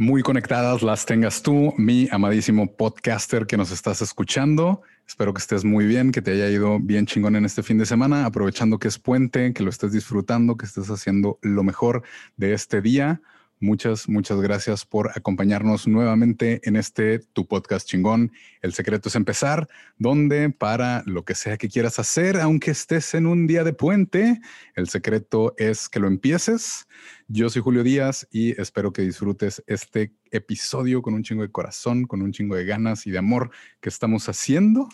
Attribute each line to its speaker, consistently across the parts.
Speaker 1: Muy conectadas las tengas tú, mi amadísimo podcaster que nos estás escuchando. Espero que estés muy bien, que te haya ido bien chingón en este fin de semana, aprovechando que es puente, que lo estés disfrutando, que estés haciendo lo mejor de este día. Muchas, muchas gracias por acompañarnos nuevamente en este Tu Podcast Chingón. El secreto es empezar, donde para lo que sea que quieras hacer, aunque estés en un día de puente, el secreto es que lo empieces. Yo soy Julio Díaz y espero que disfrutes este episodio con un chingo de corazón, con un chingo de ganas y de amor que estamos haciendo.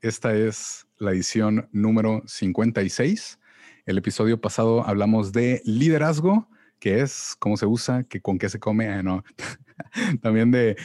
Speaker 1: Esta es la edición número 56. El episodio pasado hablamos de liderazgo qué es, cómo se usa, que con qué se come, ah. También de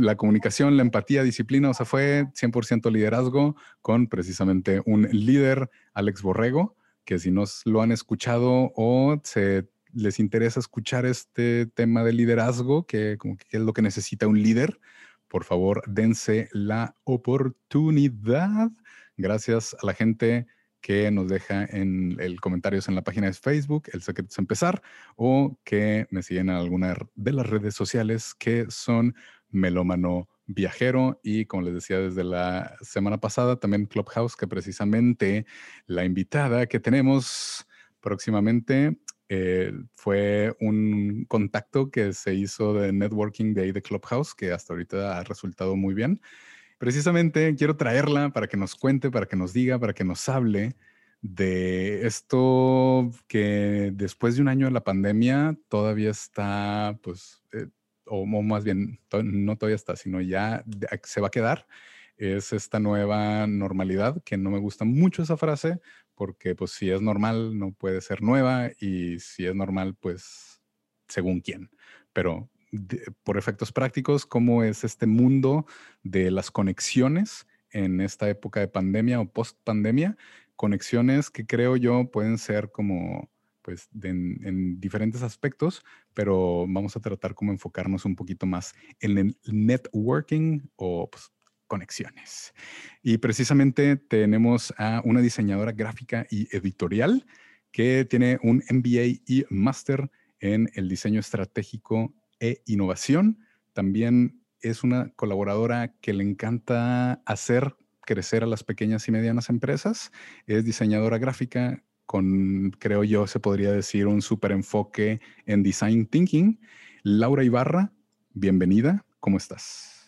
Speaker 1: la comunicación, la empatía, disciplina, o sea, fue 100% liderazgo con precisamente un líder, Alex Borrego, que si no lo han escuchado o se les interesa escuchar este tema de liderazgo, que como que es lo que necesita un líder, por favor, dense la oportunidad. Gracias a la gente que nos deja en el comentarios en la página de Facebook, El Secreto es Empezar, o que me siguen en alguna de las redes sociales que son Melómano Viajero y como les decía desde la semana pasada, también Clubhouse, que precisamente la invitada que tenemos próximamente eh, fue un contacto que se hizo de networking de ahí de Clubhouse, que hasta ahorita ha resultado muy bien precisamente quiero traerla para que nos cuente, para que nos diga, para que nos hable de esto que después de un año de la pandemia todavía está, pues, eh, o, más bien, no todavía está, sino ya se va a quedar. Es esta nueva normalidad, que no me gusta mucho esa frase, porque pues si es normal no puede ser nueva y si es normal, pues según quién. Pero por efectos prácticos, cómo es este mundo de las conexiones en esta época de pandemia o post pandemia, conexiones que creo yo pueden ser como pues en, diferentes aspectos, pero vamos a tratar como enfocarnos un poquito más en el networking o pues, conexiones. Y precisamente tenemos a una diseñadora gráfica y editorial que tiene un MBA y máster en el diseño estratégico e innovación. También es una colaboradora que le encanta hacer crecer a las pequeñas y medianas empresas. Es diseñadora gráfica con, creo yo, se podría decir, un súper enfoque en design thinking. Laura Ibarra, bienvenida. ¿Cómo estás?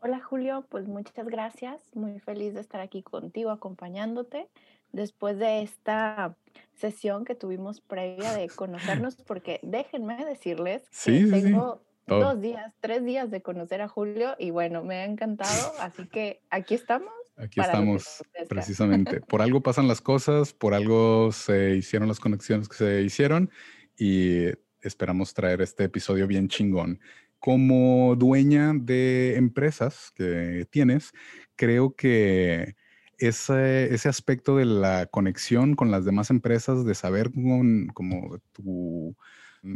Speaker 2: Hola Julio, pues muchas gracias. Muy feliz de estar aquí contigo acompañándote después de esta sesión que tuvimos previa de conocernos, porque déjenme decirles que tengo dos días, tres días de conocer a Julio y bueno, me ha encantado, así que aquí estamos.
Speaker 1: Aquí estamos, precisamente. Por algo pasan las cosas, por algo se hicieron las conexiones que se hicieron y esperamos traer este episodio bien chingón. Como dueña de empresas que tienes, creo que ese, ese aspecto de la conexión con las demás empresas, de saber con, como tu,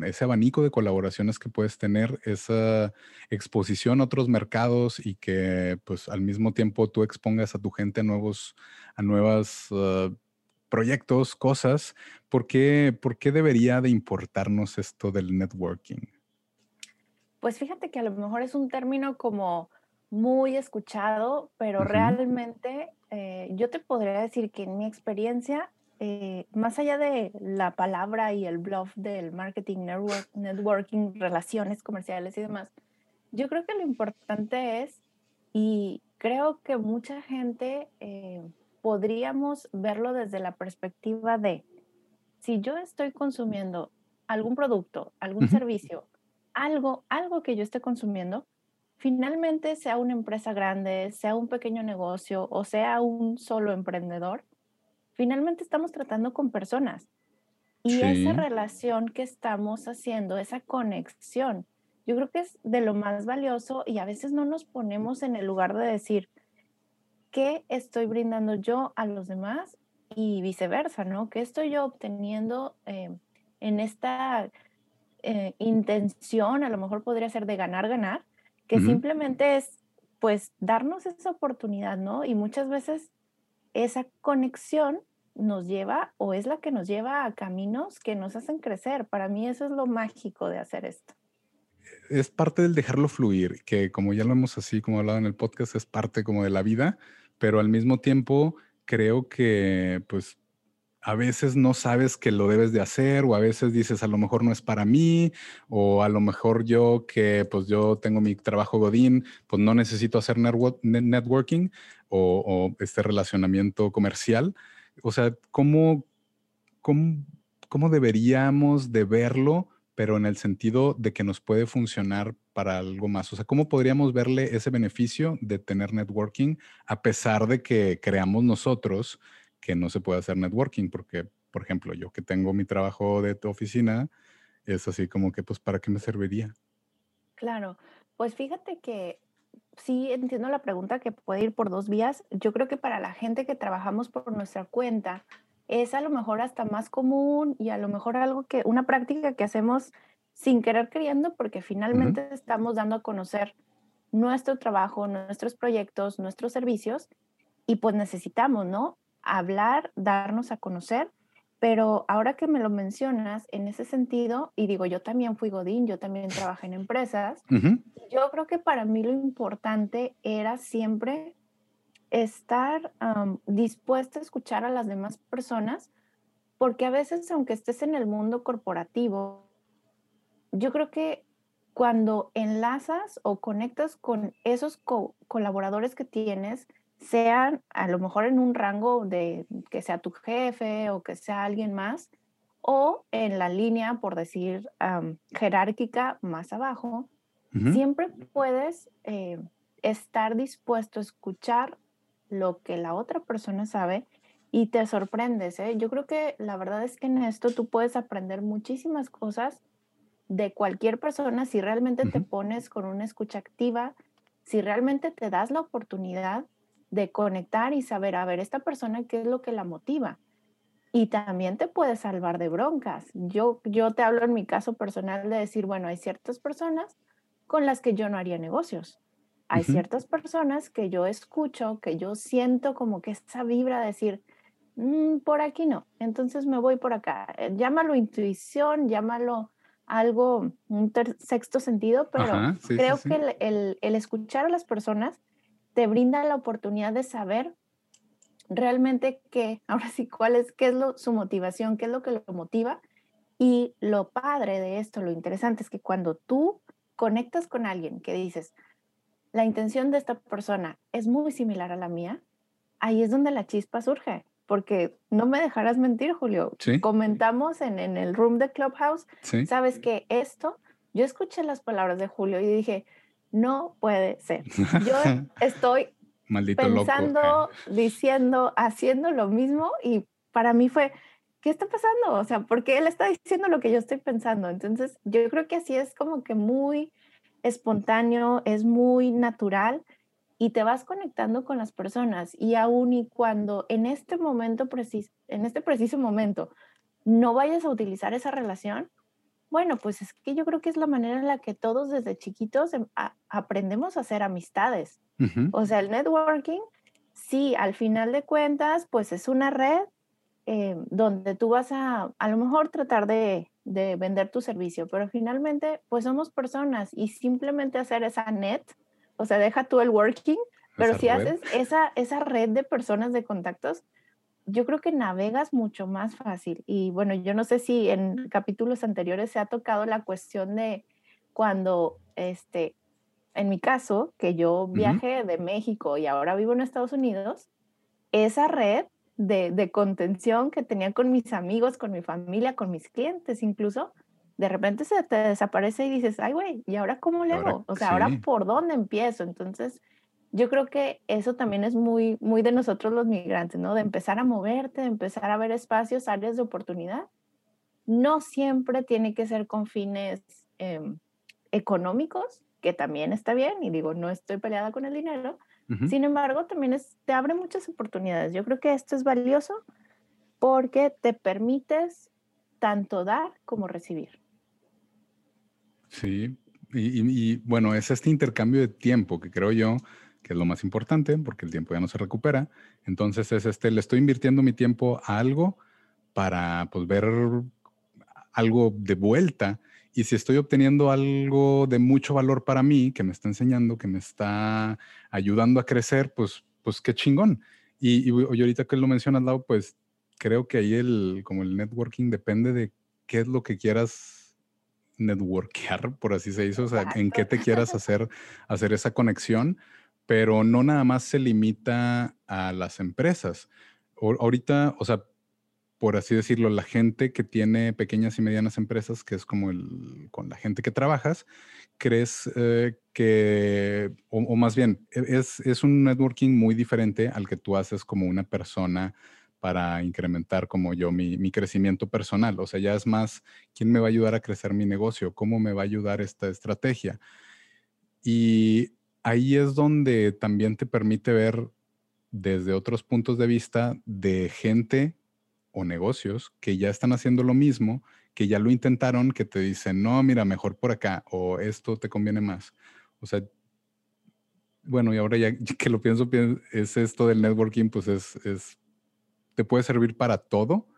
Speaker 1: ese abanico de colaboraciones que puedes tener, esa exposición a otros mercados y que pues al mismo tiempo tú expongas a tu gente a nuevos, a nuevos ah, proyectos, cosas, ¿por qué, ¿por qué debería de importarnos esto del networking?
Speaker 2: Pues fíjate que a lo mejor es un término como muy escuchado, pero realmente eh, yo te podría decir que en mi experiencia, eh, más allá de la palabra y el bluff del marketing, networking, relaciones comerciales y demás, yo creo que lo importante es, y creo que mucha gente eh, podríamos verlo desde la perspectiva de, si yo estoy consumiendo algún producto, algún servicio, algo, algo que yo esté consumiendo, finalmente sea una empresa grande, sea un pequeño negocio o sea un solo emprendedor, finalmente estamos tratando con personas. Y esa relación que estamos haciendo, esa conexión, yo creo que es de lo más valioso y a veces no nos ponemos en el lugar de decir, qué estoy brindando yo a los demás y viceversa, ¿no? ¿Qué estoy yo obteniendo eh, en esta eh, intención? A lo mejor podría ser de ganar, ganar, que simplemente es pues darnos esa oportunidad, ¿no? Y muchas veces esa conexión nos lleva o es la que nos lleva a caminos que nos hacen crecer. Para mí eso es lo mágico de hacer esto.
Speaker 1: Es parte del dejarlo fluir, que como ya lo hemos así como hablado en el podcast, es parte como de la vida, pero al mismo tiempo creo que pues a veces no sabes que lo debes de hacer o a veces dices a lo mejor no es para mí o a lo mejor yo que pues yo tengo mi trabajo godín, pues no necesito hacer networking o, este relacionamiento comercial. O sea, ¿cómo, cómo, cómo deberíamos de verlo, pero en el sentido de que nos puede funcionar para algo más? O sea, ¿cómo podríamos verle ese beneficio de tener networking a pesar de que creamos nosotros que no se puede hacer networking? Porque, por ejemplo, yo que tengo mi trabajo de oficina, es así como que, pues, ¿para qué me serviría?
Speaker 2: Claro, pues fíjate que sí entiendo la pregunta que puede ir por dos vías. Yo creo que para la gente que trabajamos por nuestra cuenta, es a lo mejor hasta más común y a lo mejor algo que, una práctica que hacemos sin querer queriendo, porque finalmente estamos dando a conocer nuestro trabajo, nuestros proyectos, nuestros servicios, y pues necesitamos, ¿no? Hablar, darnos a conocer, pero ahora que me lo mencionas, en ese sentido, y digo, yo también fui Godín, yo también trabajé en empresas, yo creo que para mí lo importante era siempre estar dispuesta a escuchar a las demás personas, porque a veces, aunque estés en el mundo corporativo, yo creo que cuando enlazas o conectas con esos colaboradores que tienes, sean a lo mejor en un rango de que sea tu jefe o que sea alguien más, o en la línea, por decir, jerárquica más abajo, siempre puedes eh, estar dispuesto a escuchar lo que la otra persona sabe y te sorprendes. ¿eh? Yo creo que la verdad es que en esto tú puedes aprender muchísimas cosas de cualquier persona si realmente te pones con una escucha activa, si realmente te das la oportunidad de conectar y saber, a ver, esta persona, ¿qué es lo que la motiva? Y también te puede salvar de broncas. Yo, yo te hablo en mi caso personal de decir, bueno, hay ciertas personas con las que yo no haría negocios. Hay ciertas personas que yo escucho, que yo siento como que esa vibra de decir, mm, por aquí no, entonces me voy por acá. Eh, llámalo intuición, llámalo algo, un sexto sentido, pero creo que el, el, escuchar a las personas te brinda la oportunidad de saber realmente qué, ahora sí, cuál es, qué es lo, su motivación, qué es lo que lo motiva. Y lo padre de esto, lo interesante es que cuando tú conectas con alguien que dices, la intención de esta persona es muy similar a la mía, ahí es donde la chispa surge porque no me dejarás mentir, Julio. Comentamos en, en, el room de Clubhouse, sabes que esto, yo escuché las palabras de Julio y dije, no puede ser. Yo estoy pensando, diciendo, haciendo lo mismo y para mí fue, ¿qué está pasando? O sea, porque él está diciendo lo que yo estoy pensando. Entonces, yo creo que así es como que muy espontáneo, es muy natural y te vas conectando con las personas y aún y cuando en este momento preciso, en este preciso momento no vayas a utilizar esa relación, bueno, pues es que yo creo que es la manera en la que todos desde chiquitos em, aprendemos a hacer amistades. O sea, el networking, sí, al final de cuentas, pues es una red eh, donde tú vas a a lo mejor tratar de, de vender tu servicio, pero finalmente, pues somos personas y simplemente hacer esa net o sea, deja tú el working, pero si haces esa, esa red de personas de contactos, yo creo que navegas mucho más fácil. Y bueno, yo no sé si en capítulos anteriores se ha tocado la cuestión de cuando, este, en mi caso, que yo viajé de México y ahora vivo en Estados Unidos, esa red de, de, contención que tenía con mis amigos, con mi familia, con mis clientes incluso, de repente se te desaparece y dices, ay, güey, ¿y ahora cómo le hago? O sea, ahora por dónde empiezo. Entonces, yo creo que eso también es muy, muy de nosotros los migrantes, ¿no? De empezar a moverte, de empezar a ver espacios, áreas de oportunidad. No siempre tiene que ser con fines em, económicos, que también está bien, y digo, no estoy peleada con el dinero, Sin embargo, también es, te abre muchas oportunidades. Yo creo que esto es valioso porque te permites tanto dar como recibir.
Speaker 1: Sí, y, bueno, es este intercambio de tiempo que creo yo que es lo más importante porque el tiempo ya no se recupera. Entonces es este, le estoy invirtiendo mi tiempo a algo para pues ver algo de vuelta. Y si estoy obteniendo algo de mucho valor para mí, que me está enseñando, que me está ayudando a crecer, pues, pues qué chingón. Y, y, ahorita que lo mencionas, Lau, pues creo que ahí el, como el networking depende de qué es lo que quieras networkear, por así se hizo, o sea, en qué te quieras hacer, hacer esa conexión, pero no nada más se limita a las empresas. ahorita, o sea, por así decirlo, la gente que tiene pequeñas y medianas empresas, que es como el, con la gente que trabajas, crees eh, que, o, más bien, e, es, es un networking muy diferente al que tú haces como una persona para incrementar como yo mi, mi, crecimiento personal. O sea, ya es más, ¿quién me va a ayudar a crecer mi negocio? ¿Cómo me va a ayudar esta estrategia? Y ahí es donde también te permite ver desde otros puntos de vista de gente o negocios que ya están haciendo lo mismo, que ya lo intentaron, que te dicen, no, mira, mejor por acá, o esto te conviene más. O sea, bueno, y ahora ya que lo pienso, es esto del networking, pues es, es te puede servir para todo,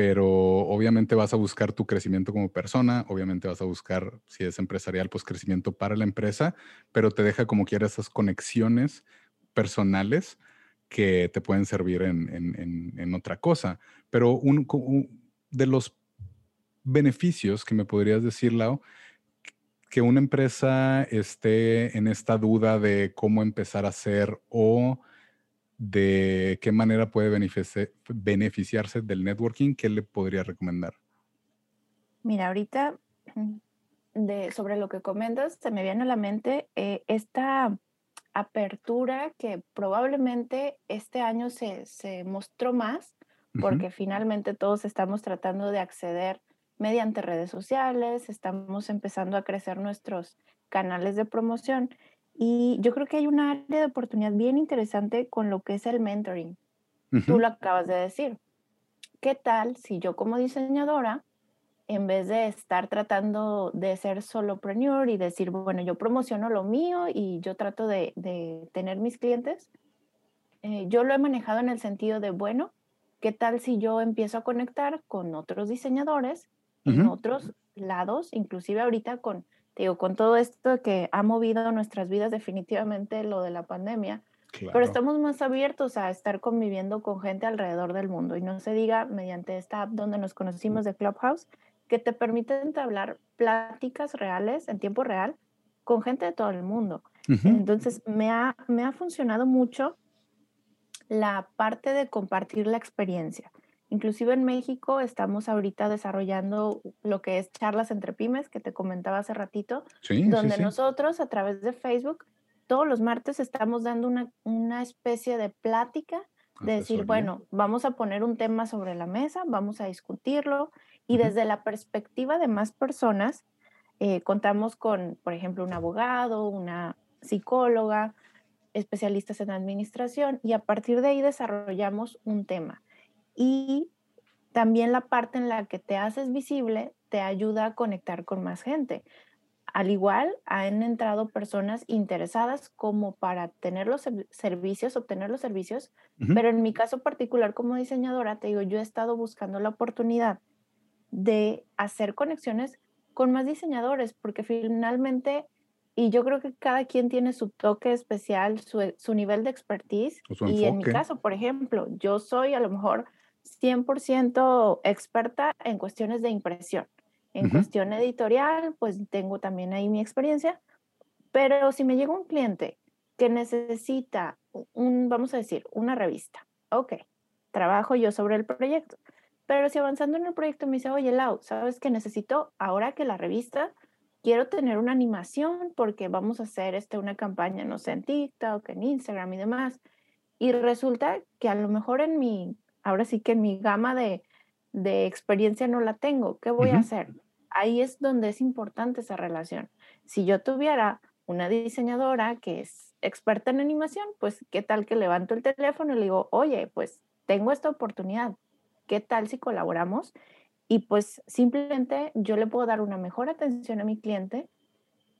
Speaker 1: pero obviamente vas a buscar tu crecimiento como persona, obviamente vas a buscar, si es empresarial, pues crecimiento para la empresa, pero te deja como quiera esas conexiones personales que te pueden servir en, otra cosa. Pero un, de los beneficios que me podrías decir, Lau, que una empresa esté en esta duda de cómo empezar a hacer o de qué manera puede beneficiarse del networking, ¿qué le podría recomendar?
Speaker 2: Mira, ahorita de, sobre lo que comentas, se me viene a la mente eh, esta apertura que probablemente este año se, mostró más, porque finalmente todos estamos tratando de acceder mediante redes sociales, estamos empezando a crecer nuestros canales de promoción y yo creo que hay un área de oportunidad bien interesante con lo que es el mentoring. Tú lo acabas de decir. ¿Qué tal si yo como diseñadora, en vez de estar tratando de ser solopreneur y decir, bueno, yo promociono lo mío y yo trato de, tener mis clientes, eh, yo lo he manejado en el sentido de, bueno, ¿qué tal si yo empiezo a conectar con otros diseñadores en otros lados, inclusive ahorita con digo, con todo esto que ha movido nuestras vidas definitivamente lo de la pandemia, pero estamos más abiertos a estar conviviendo con gente alrededor del mundo y no se diga mediante esta app donde nos conocimos de Clubhouse, que te permite entablar pláticas reales en tiempo real con gente de todo el mundo. Entonces, me ha, me ha funcionado mucho la parte de compartir la experiencia. Inclusive en México estamos ahorita desarrollando lo que es charlas entre pymes, que te comentaba hace ratito, donde nosotros a través de Facebook todos los martes estamos dando una, una especie de plática, de decir, bueno, vamos a poner un tema sobre la mesa, vamos a discutirlo y desde la perspectiva de más personas, eh, contamos con, por ejemplo, un abogado, una psicóloga, especialistas en administración y a partir de ahí desarrollamos un tema y también la parte en la que te haces visible te ayuda a conectar con más gente. Al igual, han entrado personas interesadas como para tener los servicios, obtener los servicios, pero en mi caso particular como diseñadora, te digo, yo he estado buscando la oportunidad de hacer conexiones con más diseñadores, porque finalmente, y yo creo que cada quien tiene su toque especial, su, su nivel de expertise, y en mi caso, por ejemplo, yo soy a lo mejor 100% experta en cuestiones de impresión. En cuestión editorial, pues tengo también ahí mi experiencia, pero si me llega un cliente que necesita un, vamos a decir, una revista, ok, trabajo yo sobre el proyecto, pero si avanzando en el proyecto me dice, oye, Lau, ¿sabes que necesito ahora que la revista, quiero tener una animación porque vamos a hacer este, una campaña, no sé, en TikTok, en Instagram y demás? Y resulta que a lo mejor en mi ahora sí que mi gama de, experiencia no la tengo. ¿Qué voy a hacer? Ahí es donde es importante esa relación. Si yo tuviera una diseñadora que es experta en animación, pues qué tal que levanto el teléfono y le digo, oye, pues tengo esta oportunidad, ¿qué tal si colaboramos? Y pues simplemente yo le puedo dar una mejor atención a mi cliente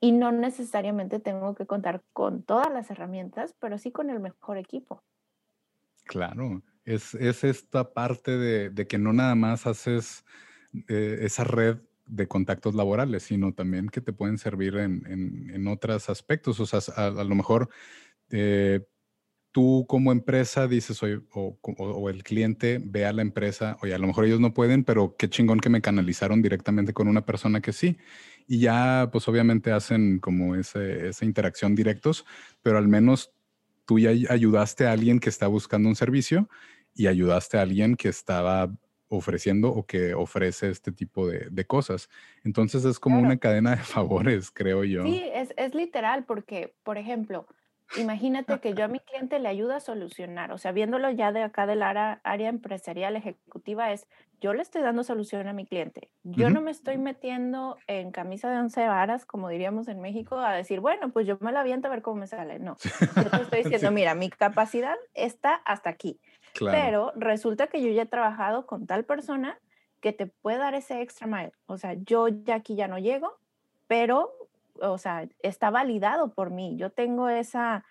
Speaker 2: y no necesariamente tengo que contar con todas las herramientas, pero sí con el mejor equipo.
Speaker 1: Claro, es, esta parte de, que no nada más haces eh, esa red de contactos laborales, sino también que te pueden servir en, otros aspectos. O sea, a, lo mejor eh, tú como empresa dices, o, el cliente ve a la empresa, oye, a lo mejor ellos no pueden, pero qué chingón que me canalizaron directamente con una persona que sí. Y ya, pues obviamente hacen como esa interacción directos, pero al menos tú ya ayudaste a alguien que está buscando un servicio y ayudaste a alguien que estaba ofreciendo o que ofrece este tipo de, cosas. Entonces es como una cadena de favores, creo yo.
Speaker 2: Sí, es, es literal porque, por ejemplo, imagínate que yo a mi cliente le ayudo a solucionar, o sea, viéndolo ya de acá del área, área empresarial ejecutiva, es yo le estoy dando solución a mi cliente. Yo no me estoy metiendo en camisa de once varas, como diríamos en México, a decir, bueno, pues yo me la aviento a ver cómo me sale. No, yo te estoy diciendo, mira, mi capacidad está hasta aquí. Pero resulta que yo ya he trabajado con tal persona que te puede dar ese extra mile. O sea, yo ya aquí ya no llego, pero, o sea, está validado por mí. Yo tengo esa,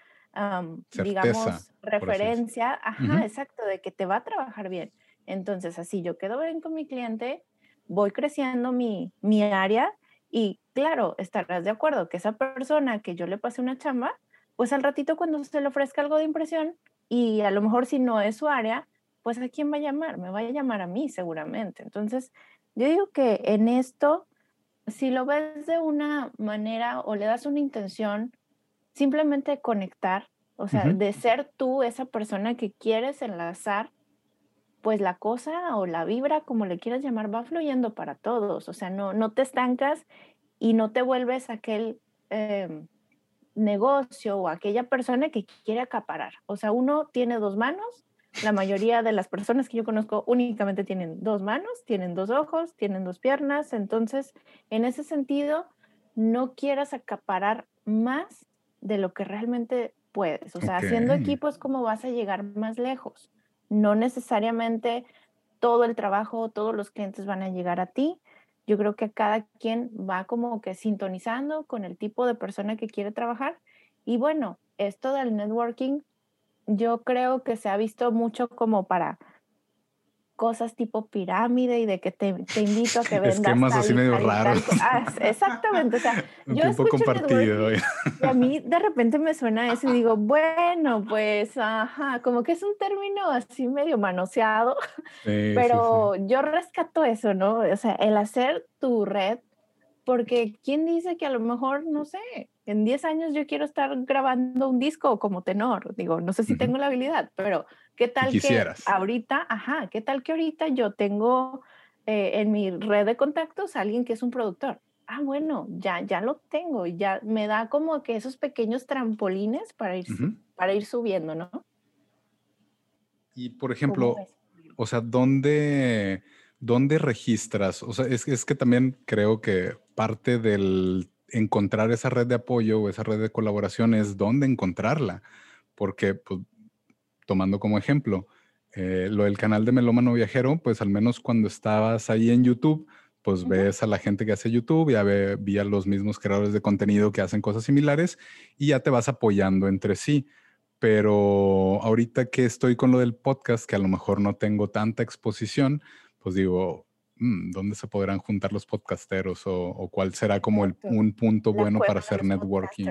Speaker 2: digamos, referencia, ajá, exacto, de que te va a trabajar bien. Entonces, así yo quedo bien con mi cliente, voy creciendo mi, mi área y claro, estarás de acuerdo que esa persona que yo le pase una chamba, pues al ratito cuando se le ofrezca algo de impresión, y a lo mejor si no es su área, pues a quién va a llamar, me va a llamar a mí seguramente. Entonces, yo digo que en esto, si lo ves de una manera o le das una intención, simplemente conectar, o sea, de ser tú esa persona que quieres enlazar, pues la cosa o la vibra, como le quieras llamar, va fluyendo para todos. O sea, no, no te estancas y no te vuelves aquel... Em, negocio o aquella persona que quiere acaparar. O sea, uno tiene dos manos, la mayoría de las personas que yo conozco únicamente tienen dos manos, tienen dos ojos, tienen dos piernas, entonces, en ese sentido, no quieras acaparar más de lo que realmente puedes. O sea, haciendo equipo es como vas a llegar más lejos. No necesariamente todo el trabajo, todos los clientes van a llegar a ti, yo creo que cada quien va como que sintonizando con el tipo de persona que quiere trabajar. Y bueno, esto del networking, yo creo que se ha visto mucho como para cosas tipo pirámide y de que te, te invito a que vendas.
Speaker 1: Esquemas así medio raros.
Speaker 2: Ah, exactamente, o sea, yo escucho compartido. Y a mí de repente me suena eso y digo, bueno, pues, ajá, como que es un término así medio manoseado, pero yo rescato eso, ¿no? O sea, el hacer tu red, porque ¿quién dice que a lo mejor, no sé, en 10 años yo quiero estar grabando un disco como tenor? Digo, no sé si tengo la habilidad, pero ¿Qué tal que ahorita, ajá, qué tal que ahorita yo tengo eh, en mi red de contactos a alguien que es un productor? Ah, bueno, ya, ya lo tengo, ya me da como que esos pequeños trampolines para ir, para ir subiendo, ¿no?
Speaker 1: Y por ejemplo, o sea, ¿dónde, ¿dónde registras? O sea, es, es que también creo que parte del encontrar esa red de apoyo o esa red de colaboración es dónde encontrarla, porque pues, tomando como ejemplo eh, lo del canal de Melómano Viajero, pues al menos cuando estabas ahí en YouTube, pues ves a la gente que hace YouTube, ya ve, vi a los mismos creadores de contenido que hacen cosas similares y ya te vas apoyando entre sí. Pero ahorita que estoy con lo del podcast, que a lo mejor no tengo tanta exposición, pues digo, mm, ¿dónde se podrán juntar los podcasteros o, cuál será como el, un punto bueno para hacer networking?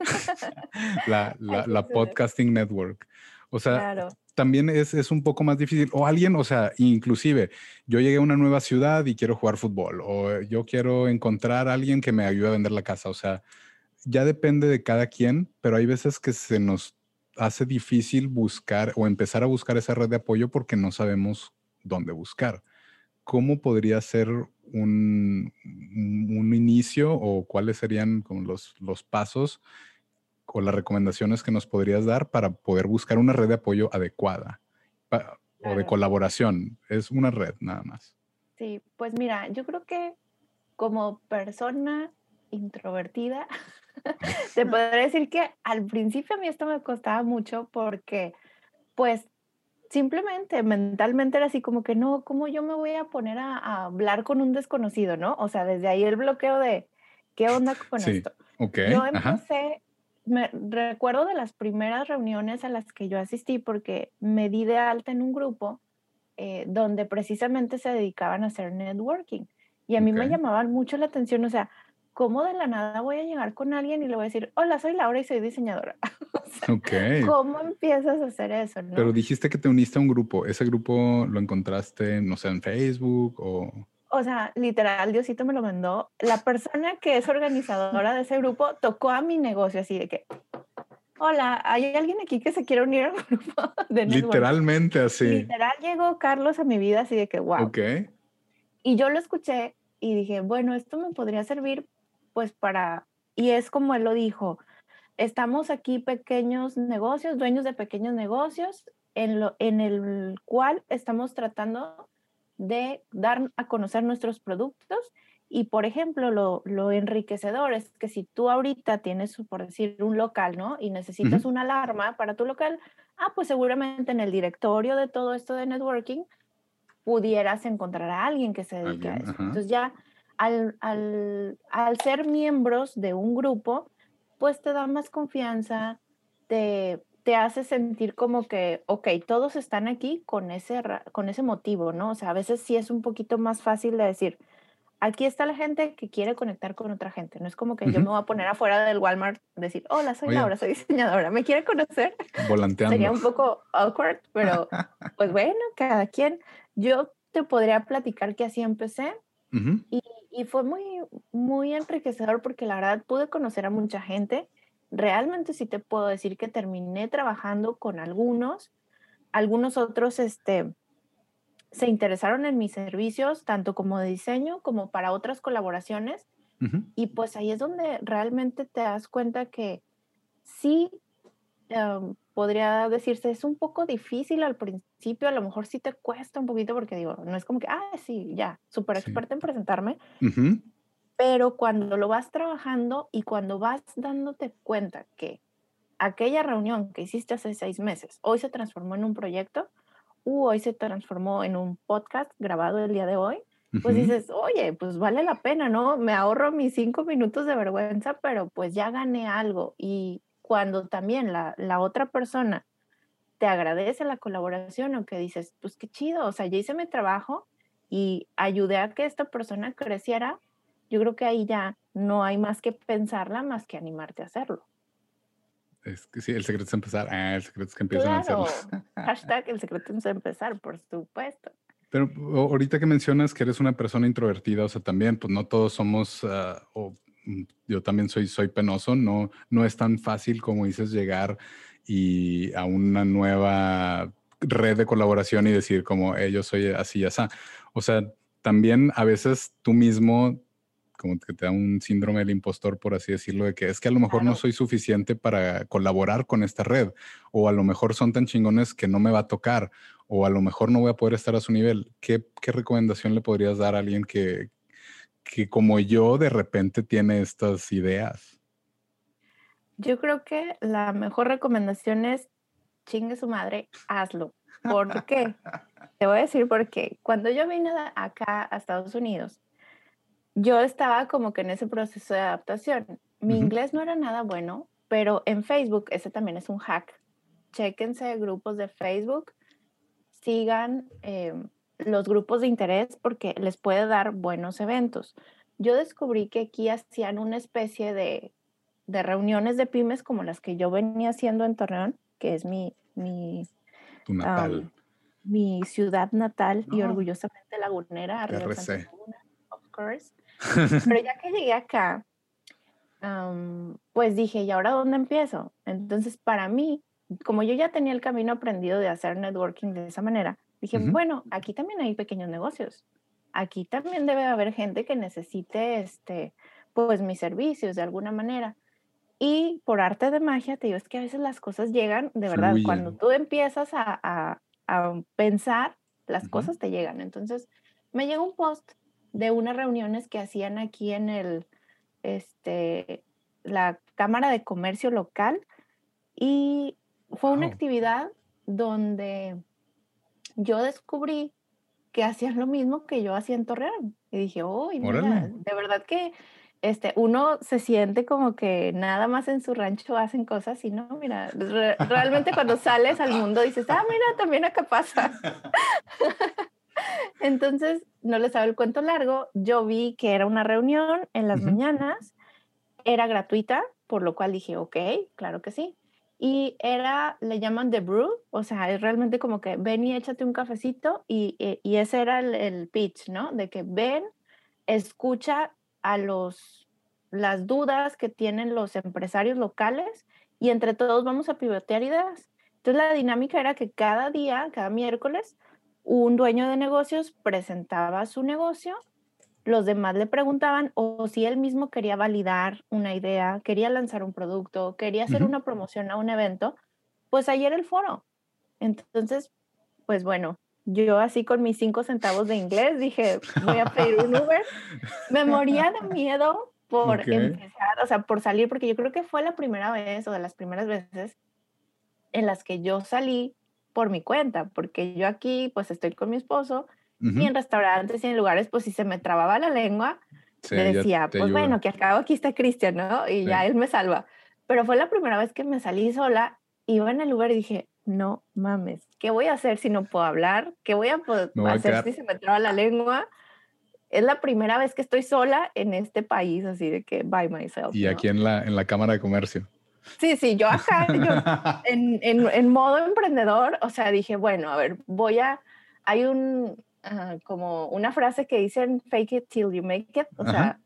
Speaker 1: la, la podcasting network. O sea, también es, es, un poco más difícil. O alguien, o sea, inclusive yo llegué a una nueva ciudad y quiero jugar fútbol. O yo quiero encontrar a alguien que me ayude a vender la casa. O sea, ya depende de cada quien, pero hay veces que se nos hace difícil buscar o empezar a buscar esa red de apoyo porque no sabemos dónde buscar. ¿Cómo podría ser un, un inicio o cuáles serían como los, los pasos o las recomendaciones que nos podrías dar para poder buscar una red de apoyo adecuada o de colaboración. Es una red nada más.
Speaker 2: Sí, pues mira, yo creo que como persona introvertida, te podría decir que al principio a mí esto me costaba mucho porque, pues, simplemente mentalmente era así como que no, ¿cómo yo me voy a poner a, hablar con un desconocido, no? O sea, desde ahí el bloqueo de, ¿qué onda con sí, esto?
Speaker 1: Okay,
Speaker 2: yo empecé, me recuerdo de las primeras reuniones a las que yo asistí porque me di de alta en un grupo eh, donde precisamente se dedicaban a hacer networking. Y a mí me llamaban mucho la atención, o sea, ¿cómo de la nada voy a llegar con alguien y le voy a decir, hola, soy Laura y soy diseñadora? ¿Cómo empiezas a hacer eso?
Speaker 1: Pero dijiste que te uniste a un grupo. ¿Ese grupo lo encontraste, no sé, en Facebook o...?
Speaker 2: O sea, literal, Diosito me lo mandó. La persona que es organizadora de ese grupo tocó a mi negocio así de que, hola, ¿hay alguien aquí que se quiere unir al grupo
Speaker 1: de Literalmente así.
Speaker 2: Literal llegó Carlos a mi vida así de que, wow.
Speaker 1: Ok.
Speaker 2: Y yo lo escuché y dije, bueno, esto me podría servir pues para, y es como él lo dijo, estamos aquí pequeños negocios, dueños de pequeños negocios, en, lo, en el cual estamos tratando de dar a conocer nuestros productos y, por ejemplo, lo, lo, enriquecedor es que si tú ahorita tienes, por decir, un local, ¿no? Y necesitas una alarma para tu local, ah, pues seguramente en el directorio de todo esto de networking pudieras encontrar a alguien que se dedique a eso. Entonces ya al, al, al, ser miembros de un grupo, pues te da más confianza, te, te hace sentir como que, ok, todos están aquí con ese, con ese motivo, ¿no? O sea, a veces sí es un poquito más fácil de decir, aquí está la gente que quiere conectar con otra gente. No es como que yo me voy a poner afuera del Walmart decir, hola, soy Laura, soy diseñadora, ¿me quiere conocer?
Speaker 1: Volanteando.
Speaker 2: Sería un poco awkward, pero pues bueno, cada quien. Yo te podría platicar que así empecé y y fue muy, muy enriquecedor porque la verdad pude conocer a mucha gente. Realmente sí te puedo decir que terminé trabajando con algunos. Algunos otros este, se interesaron en mis servicios, tanto como de diseño como para otras colaboraciones. Y pues ahí es donde realmente te das cuenta que sí em, podría decirse, es un poco difícil al principio, a lo mejor sí te cuesta un poquito porque digo, no es como que, ah, sí, ya, súper experta en presentarme, pero cuando lo vas trabajando y cuando vas dándote cuenta que aquella reunión que hiciste hace seis meses, hoy se transformó en un proyecto, u hoy se transformó en un podcast grabado el día de hoy, pues dices, oye, pues vale la pena, ¿no? Me ahorro mis cinco minutos de vergüenza, pero pues ya gané algo y cuando también la, la, otra persona te agradece la colaboración o que dices, pues qué chido, o sea, ya hice mi trabajo y ayudé a que esta persona creciera, yo creo que ahí ya no hay más que pensarla, más que animarte a hacerlo.
Speaker 1: Es que sí, el secreto es empezar. Ah, el secreto es que empiezan a hacerlo.
Speaker 2: Hashtag el secreto es empezar, por supuesto.
Speaker 1: Pero ahorita que mencionas que eres una persona introvertida, o sea, también, pues no todos somos, uh, o yo también soy, soy penoso, no, no es tan fácil como dices llegar y a una nueva red de colaboración y decir como yo soy así y así. O sea, también a veces tú mismo como que te da un síndrome del impostor, por así decirlo, de que es que a lo mejor no soy suficiente para colaborar con esta red, o a lo mejor son tan chingones que no me va a tocar, o a lo mejor no voy a poder estar a su nivel. ¿Qué, qué recomendación le podrías dar a alguien que, que como yo de repente tiene estas ideas?
Speaker 2: Yo creo que la mejor recomendación es chingue su madre, hazlo. ¿Por qué? Te voy a decir por qué. Cuando yo vine acá a Estados Unidos, yo estaba como que en ese proceso de adaptación. Mi inglés no era nada bueno, pero en Facebook, ese también es un hack. Chéquense grupos de Facebook, sigan em, los grupos de interés porque les puede dar buenos eventos. Yo descubrí que aquí hacían una especie de, reuniones de pymes como las que yo venía haciendo en Torreón, que es mi, mi, mi ciudad natal y orgullosamente lagunera,
Speaker 1: RC.
Speaker 2: of course. Pero ya que llegué acá, pues dije, ¿y ahora dónde empiezo? Entonces, para mí, como yo ya tenía el camino aprendido de hacer networking de esa manera, Dije, bueno, aquí también hay pequeños negocios. Aquí también debe haber gente que necesite, este, pues, mis servicios de alguna manera. Y por arte de magia, te digo, es que a veces las cosas llegan, de verdad, cuando tú empiezas a, pensar, las cosas te llegan. Entonces, me llegó un post de unas reuniones que hacían aquí en el, este, la Cámara de Comercio local y fue una actividad donde yo descubrí que hacían lo mismo que yo hacía en Torreón. Y dije, uy, de verdad que este, uno se siente como que nada más en su rancho hacen cosas y no, mira, realmente cuando sales al mundo dices, ah, mira, también acá pasa. Entonces, no les hago el cuento largo, yo vi que era una reunión en las mañanas, era gratuita, por lo cual dije, ok, claro que sí. Y era, le llaman The Brew, o sea, es realmente como que ven y échate un cafecito y, eh, y ese era el, el pitch, ¿no? De que ven, escucha a los, las dudas que tienen los empresarios locales y entre todos vamos a pivotear ideas. Entonces la dinámica era que cada día, cada miércoles, un dueño de negocios presentaba su negocio, los demás le preguntaban o si él mismo quería validar una idea, quería lanzar un producto, quería hacer una promoción a un evento, pues ahí era el foro. Entonces, pues bueno, yo así con mis cinco centavos de inglés dije, voy a pedir un Uber. Me moría de miedo por empezar, o sea, por salir, porque yo creo que fue la primera vez o de las primeras veces en las que yo salí por mi cuenta, porque yo aquí pues estoy con mi esposo y en restaurantes y en lugares pues si se me trababa la lengua, le decía, pues bueno, que acabo aquí está Cristian, ¿no? Y ya él me salva. Pero fue la primera vez que me salí sola, iba en el Uber y dije, no mames, ¿qué voy a hacer si no puedo hablar? ¿Qué voy a poder hacer si se me traba la lengua? Es la primera vez que estoy sola en este país, así de que by myself.
Speaker 1: Y aquí en la, en la Cámara de Comercio.
Speaker 2: Sí, sí, yo acá, en, en, en, modo emprendedor, o sea, dije, bueno, a ver, voy a, hay un, como una frase que dicen, fake it till you make it, o sea,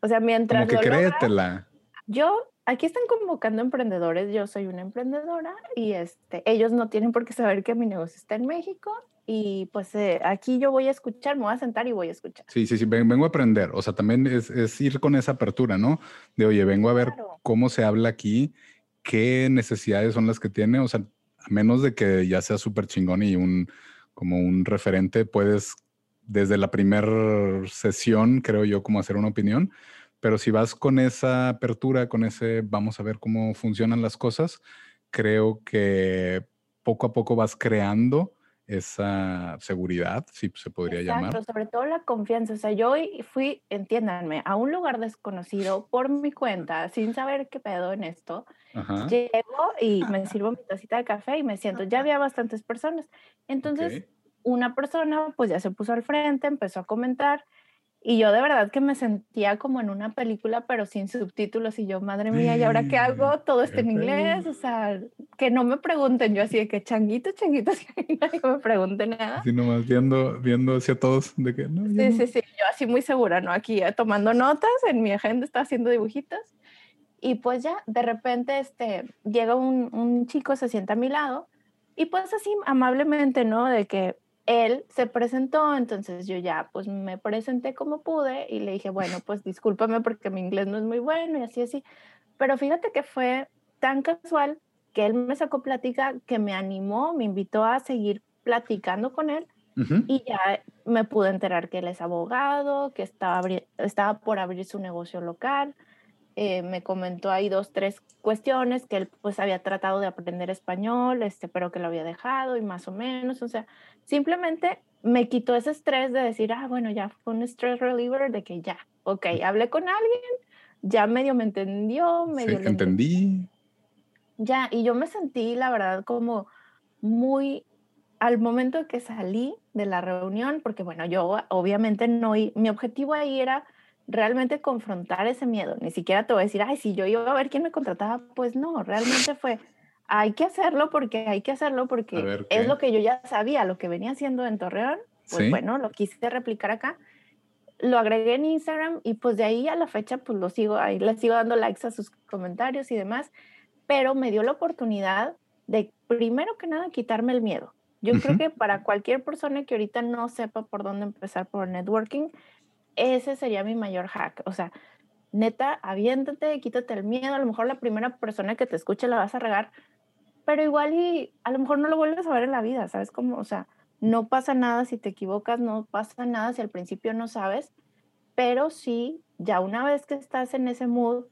Speaker 2: o sea, mientras...
Speaker 1: Como que créetela.
Speaker 2: yo aquí están convocando emprendedores, yo soy una emprendedora y este, ellos no tienen por qué saber que mi negocio está en México y pues eh, aquí yo voy a escuchar, me voy a sentar y voy a escuchar.
Speaker 1: Sí, sí, sí, vengo a aprender, o sea, también es, es ir con esa apertura, ¿no? De, oye, vengo a ver cómo se habla aquí, qué necesidades son las que tiene, o sea, a menos de que ya sea súper chingón y un, como un referente, puedes desde la primera sesión, creo yo, como hacer una opinión, pero si vas con esa apertura, con ese vamos a ver cómo funcionan las cosas, creo que poco a poco vas creando esa seguridad, si se podría Exacto, llamar.
Speaker 2: sobre todo la confianza. O sea, yo fui, entiéndanme, a un lugar desconocido por mi cuenta, sin saber qué pedo en esto. Llego y me sirvo mi tacita de café y me siento, ya había bastantes personas. Entonces, una persona pues ya se puso al frente, empezó a comentar y yo de verdad que me sentía como en una película, pero sin subtítulos. Y yo, madre mía, ¿y ahora qué hago? Todo está en inglés. O sea, que no me pregunten. Yo así de que changuitos, changuitos, que nadie me pregunte nada.
Speaker 1: Así nomás viendo, viendo hacia todos de que no.
Speaker 2: Sí, sí, sí. Yo así muy segura, ¿no? Aquí eh, tomando notas. En mi agenda estaba haciendo dibujitos. Y pues ya, de repente, este, llega un, un chico, se sienta a mi lado. Y pues así amablemente, ¿no? De que él se presentó, entonces yo ya pues me presenté como pude y le dije, bueno, pues discúlpame porque mi inglés no es muy bueno y así, así. Pero fíjate que fue tan casual que él me sacó plática que me animó, me invitó a seguir platicando con él y ya me pude enterar que él es abogado, que estaba, estaba por abrir su negocio local. Eh, me comentó ahí dos, tres cuestiones que él pues había tratado de aprender español, este, pero que lo había dejado y más o menos, o sea, simplemente me quitó ese estrés de decir, ah, bueno, ya fue un stress reliever de que ya, ok, hablé con alguien, ya medio me entendió, medio...
Speaker 1: Sí, entendí.
Speaker 2: Ya, y yo me sentí, la verdad, como muy al momento que salí de la reunión, porque bueno, yo obviamente no, mi objetivo ahí era realmente confrontar ese miedo. Ni siquiera te voy a decir, ay, si yo iba a ver quién me contrataba, pues no, realmente fue, hay que hacerlo porque hay que hacerlo porque es lo que yo ya sabía, lo que venía haciendo en Torreón, pues bueno, lo quise replicar acá. Lo agregué en Instagram y pues de ahí a la fecha pues lo sigo, ahí le sigo dando likes a sus comentarios y demás, pero me dio la oportunidad de primero que nada quitarme el miedo. Yo creo que para cualquier persona que ahorita no sepa por dónde empezar por networking, ese sería mi mayor hack. O sea, neta, aviéntate, quítate el miedo. A lo mejor la primera persona que te escuche la vas a regar, pero igual y a lo mejor no lo vuelves a ver en la vida, ¿sabes cómo? O sea, no pasa nada si te equivocas, no pasa nada si al principio no sabes, pero sí, ya una vez que estás en ese mood,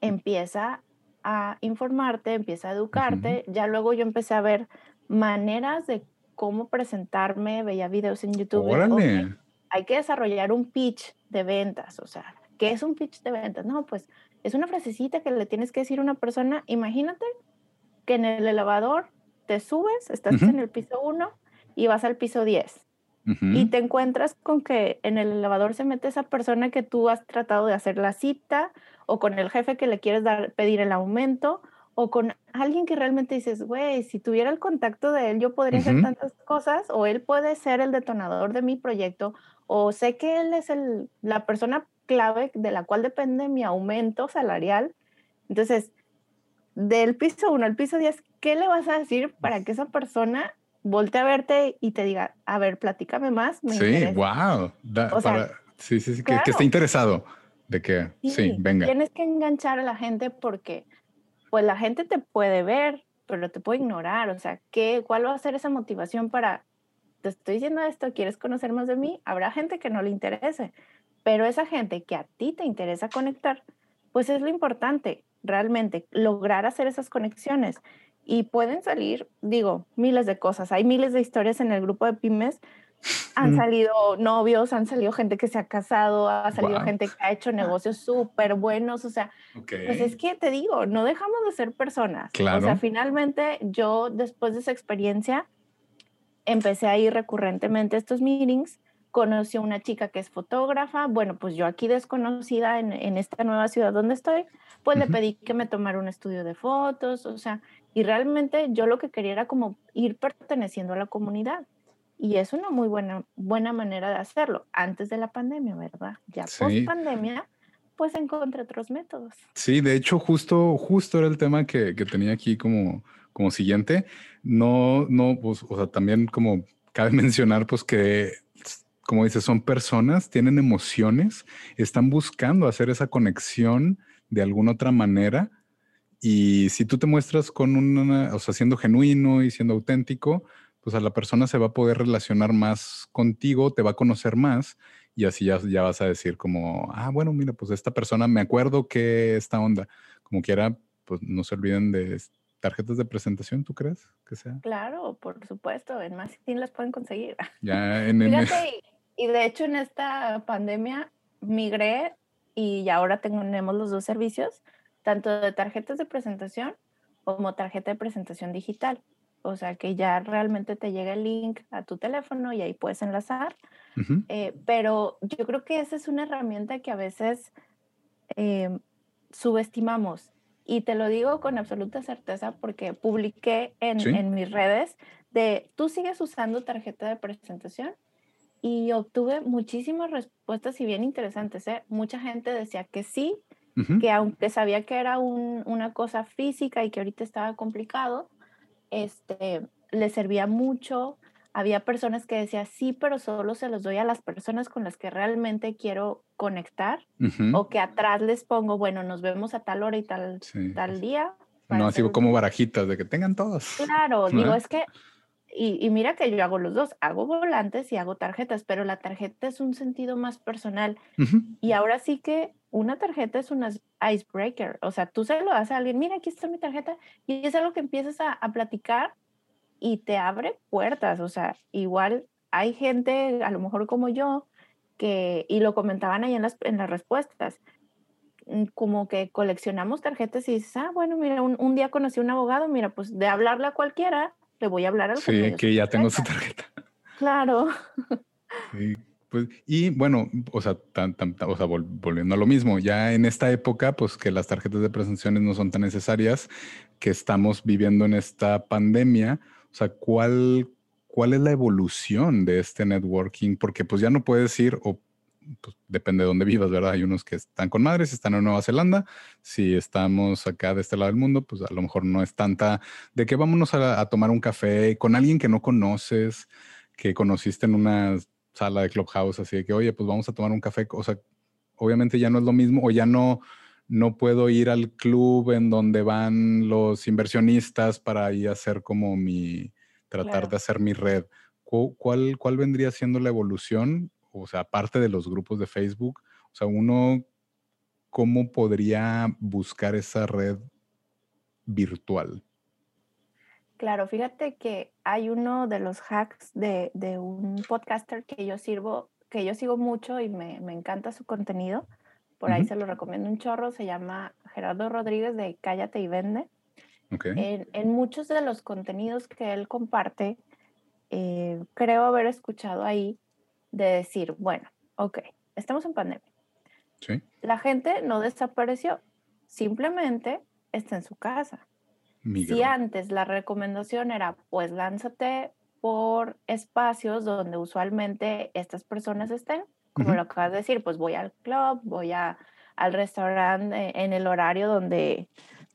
Speaker 2: empieza a informarte, empieza a educarte. Ya luego yo empecé a ver maneras de cómo presentarme, veía videos en YouTube.
Speaker 1: Órale.
Speaker 2: Hay que desarrollar un pitch de ventas, o sea, ¿qué es un pitch de ventas? No, pues es una frasecita que le tienes que decir a una persona. Imagínate que en el elevador te subes, estás en el piso 1 y vas al piso 10 y te encuentras con que en el elevador se mete esa persona que tú has tratado de hacer la cita o con el jefe que le quieres dar, pedir el aumento o con alguien que realmente dices, güey, si tuviera el contacto de él, yo podría hacer tantas cosas, o él puede ser el detonador de mi proyecto, o sé que él es el, la persona clave de la cual depende mi aumento salarial. Entonces, del piso 1 al piso 10, ¿qué le vas a decir para que esa persona voltee a verte y te diga, a ver, platícame más.
Speaker 1: sí, wow. sí, sí, sí, que, esté interesado de que, sí, venga.
Speaker 2: Tienes que enganchar a la gente porque, pues la gente te puede ver, pero te puede ignorar. O sea, ¿qué, ¿cuál va a ser esa motivación para, te estoy diciendo esto, quieres conocer más de mí? Habrá gente que no le interese, pero esa gente que a ti te interesa conectar, pues es lo importante, realmente, lograr hacer esas conexiones y pueden salir, digo, miles de cosas. Hay miles de historias en el grupo de pymes. Han salido novios, han salido gente que se ha casado, ha salido gente que ha hecho negocios súper buenos. O sea, pues es que te digo, no dejamos de ser personas.
Speaker 1: Claro.
Speaker 2: O sea, finalmente yo después de esa experiencia empecé a ir recurrentemente a estos meetings. Conocí a una chica que es fotógrafa. Bueno, pues yo aquí desconocida en, en esta nueva ciudad donde estoy, pues le pedí que me tomara un estudio de fotos. O sea, y realmente yo lo que quería era como ir perteneciendo a la comunidad. Y es una muy buena, buena manera de hacerlo antes de la pandemia, ¿verdad? Ya post pandemia, pues encontré otros métodos.
Speaker 1: Sí, de hecho, justo, justo era el tema que, que tenía aquí como, como siguiente. No, no, pues, o sea, también como cabe mencionar, pues que, como dices, son personas, tienen emociones, están buscando hacer esa conexión de alguna otra manera y si tú te muestras con una, o sea, siendo genuino y siendo auténtico, pues a la persona se va a poder relacionar más contigo, te va a conocer más y así ya, ya vas a decir como, ah, bueno, mira, pues esta persona me acuerdo que esta onda, como quiera, pues no se olviden de tarjetas de presentación, ¿tú crees que sea?
Speaker 2: Claro, por supuesto, en más sí las pueden conseguir.
Speaker 1: Ya en,
Speaker 2: Fíjate, y de hecho en esta pandemia migré y ahora tenemos los dos servicios tanto de tarjetas de presentación como tarjeta de presentación digital. O sea, que ya realmente te llega el link a tu teléfono y ahí puedes enlazar. Eh, pero yo creo que esa es una herramienta que a veces eh, subestimamos. Y te lo digo con absoluta certeza porque publiqué en, en mis redes de, ¿tú sigues usando tarjeta de presentación? Y obtuve muchísimas respuestas y bien interesantes. ¿eh? Mucha gente decía que sí, que aunque sabía que era una cosa física y que ahorita estaba complicado, este, le servía mucho. Había personas que decían, sí, pero solo se los doy a las personas con las que realmente quiero conectar o que atrás les pongo, bueno, nos vemos a tal hora y tal, tal día.
Speaker 1: No, así como barajitas de que tengan todos.
Speaker 2: Claro, digo, es que, y, y, mira que yo hago los dos, hago volantes y hago tarjetas, pero la tarjeta es un sentido más personal. Y ahora sí que una tarjeta es un icebreaker, o sea, tú se lo das a alguien, mira, aquí está mi tarjeta, y es algo que empiezas a, platicar y te abre puertas, o sea, igual hay gente, a lo mejor como yo, que, y lo comentaban ahí en las, en las respuestas, mm, como que coleccionamos tarjetas y dices, ah, bueno, mira, un, día conocí a un abogado, mira, pues de hablarle a cualquiera, le voy a hablar al
Speaker 1: Sí, que ya tengo su tarjeta.
Speaker 2: Claro.
Speaker 1: Sí, pues, y bueno, o sea, volviendo a lo mismo, ya en esta época, pues que las tarjetas de presentaciones no son tan necesarias, que estamos viviendo en esta pandemia, o sea, ¿cuál, cuál es la evolución de este networking? Porque pues ya no puedes ir, o pues, depende de dónde vivas, ¿verdad? Hay unos que están con madres, están en Nueva Zelanda. Si estamos acá de este lado del mundo, pues a lo mejor no es tanta de que vámonos a, a tomar un café con alguien que no conoces, que conociste en una sala de Clubhouse, así de que, oye, pues vamos a tomar un café. O sea, obviamente ya no es lo mismo o ya no, no puedo ir al club en donde van los inversionistas para ahí hacer como mi, tratar de hacer mi red. ¿Cuál, ¿Cuál vendría siendo la evolución? O sea, aparte de los grupos de Facebook, o sea, uno, ¿cómo podría buscar esa red virtual?
Speaker 2: Claro, fíjate que hay uno de los hacks de, un podcaster que yo sirvo, que yo sigo mucho y me, encanta su contenido. Por ahí se lo recomiendo un chorro. Se llama Gerardo Rodríguez de Cállate y Vende. En, muchos de los contenidos que él comparte, eh, creo haber escuchado ahí de decir, bueno, ok, estamos en pandemia. Sí. La gente no desapareció, simplemente está en su casa. Si antes la recomendación era, pues lánzate por espacios donde usualmente estas personas estén, como lo acabas de decir, pues voy al club, voy a, al restaurante en el horario donde,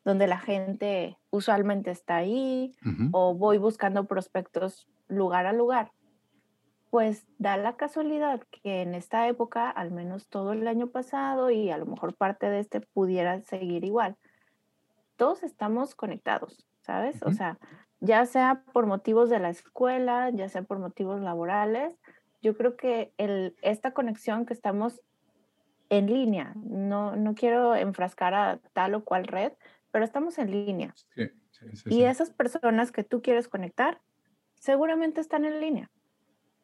Speaker 2: donde la gente usualmente está ahí, o voy buscando prospectos lugar a lugar. Pues da la casualidad que en esta época, al menos todo el año pasado y a lo mejor parte de este pudiera seguir igual, todos estamos conectados, ¿sabes? O sea, ya sea por motivos de la escuela, ya sea por motivos laborales, yo creo que el, esta conexión que estamos en línea, no, no quiero enfrascar a tal o cual red, pero estamos en línea. Sí, sí, sí, y esas personas que tú quieres conectar, seguramente están en línea.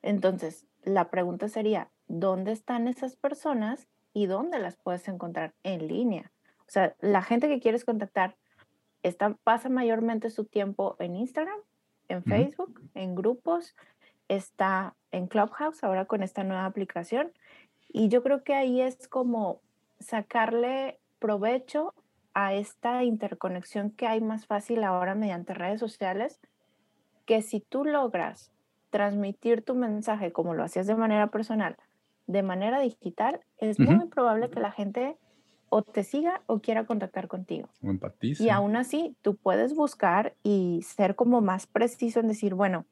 Speaker 2: Entonces, la pregunta sería, ¿dónde están esas personas y dónde las puedes encontrar en línea? O sea, la gente que quieres contactar pasa mayormente su tiempo en Instagram, en Facebook, en grupos, está en Clubhouse ahora con esta nueva aplicación. Y yo creo que ahí es como sacarle provecho a esta interconexión que hay más fácil ahora mediante redes sociales, que si tú logras transmitir tu mensaje como lo hacías de manera personal, de manera digital, es muy probable que la gente o te siga o quiera contactar contigo.
Speaker 1: O empatiza.
Speaker 2: Y aún así, tú puedes buscar y ser como más preciso en decir, bueno,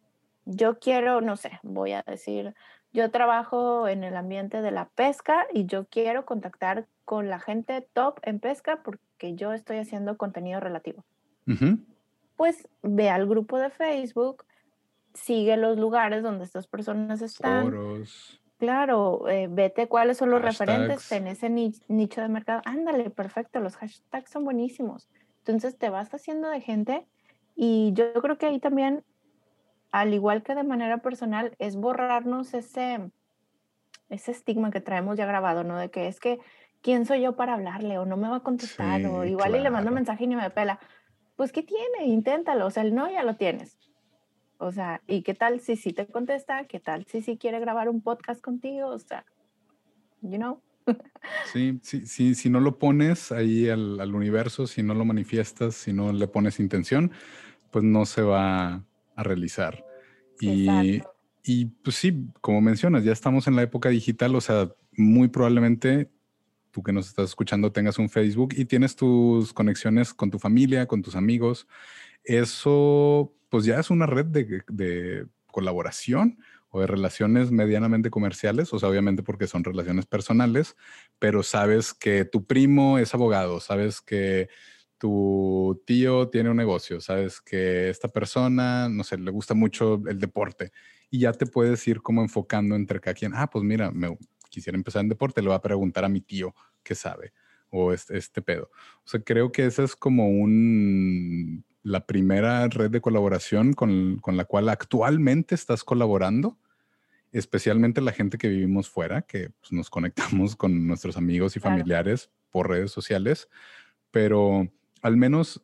Speaker 2: yo quiero, no sé, voy a decir, yo trabajo en el ambiente de la pesca y yo quiero contactar con la gente top en pesca porque yo estoy haciendo contenido relativo. Pues ve al grupo de Facebook, sigue los lugares donde estas personas están. Foros Claro, eh, vete cuáles son los referentes en ese nicho de mercado. Ándale, perfecto, los hashtags son buenísimos. Entonces te vas haciendo de gente y yo creo que ahí también, al igual que de manera personal, es borrarnos ese, ese estigma que traemos ya grabado, ¿no? De que es que, ¿quién soy yo para hablarle? O no me va a contestar, o igual y le mando un mensaje y ni me pela. Pues, ¿qué tiene? Inténtalo, o sea, el no ya lo tienes. O sea, ¿y qué tal si sí te contesta? ¿Qué tal si sí quiere grabar un podcast contigo? O sea, you know.
Speaker 1: Sí, sí, sí, si no lo pones ahí al, al, universo, si no lo manifiestas, si no le pones intención, pues no se va a realizar. Y, y pues sí, como mencionas, ya estamos en la época digital, o sea, muy probablemente tú que nos estás escuchando tengas un Facebook y tienes tus conexiones con tu familia, con tus amigos. Eso pues ya es una red de, colaboración o de relaciones medianamente comerciales, o sea, obviamente porque son relaciones personales, pero sabes que tu primo es abogado, sabes que tu tío tiene un negocio, sabes que esta persona, no sé, le gusta mucho el deporte y ya te puedes ir como enfocando entre cada quien. Ah, pues mira, me quisiera empezar en deporte, le voy a preguntar a mi tío qué sabe o este, este pedo. O sea, creo que ese es como un la primera red de colaboración con, la cual actualmente estás colaborando, especialmente la gente que vivimos fuera, que pues, nos conectamos con nuestros amigos y familiares por redes sociales, pero al menos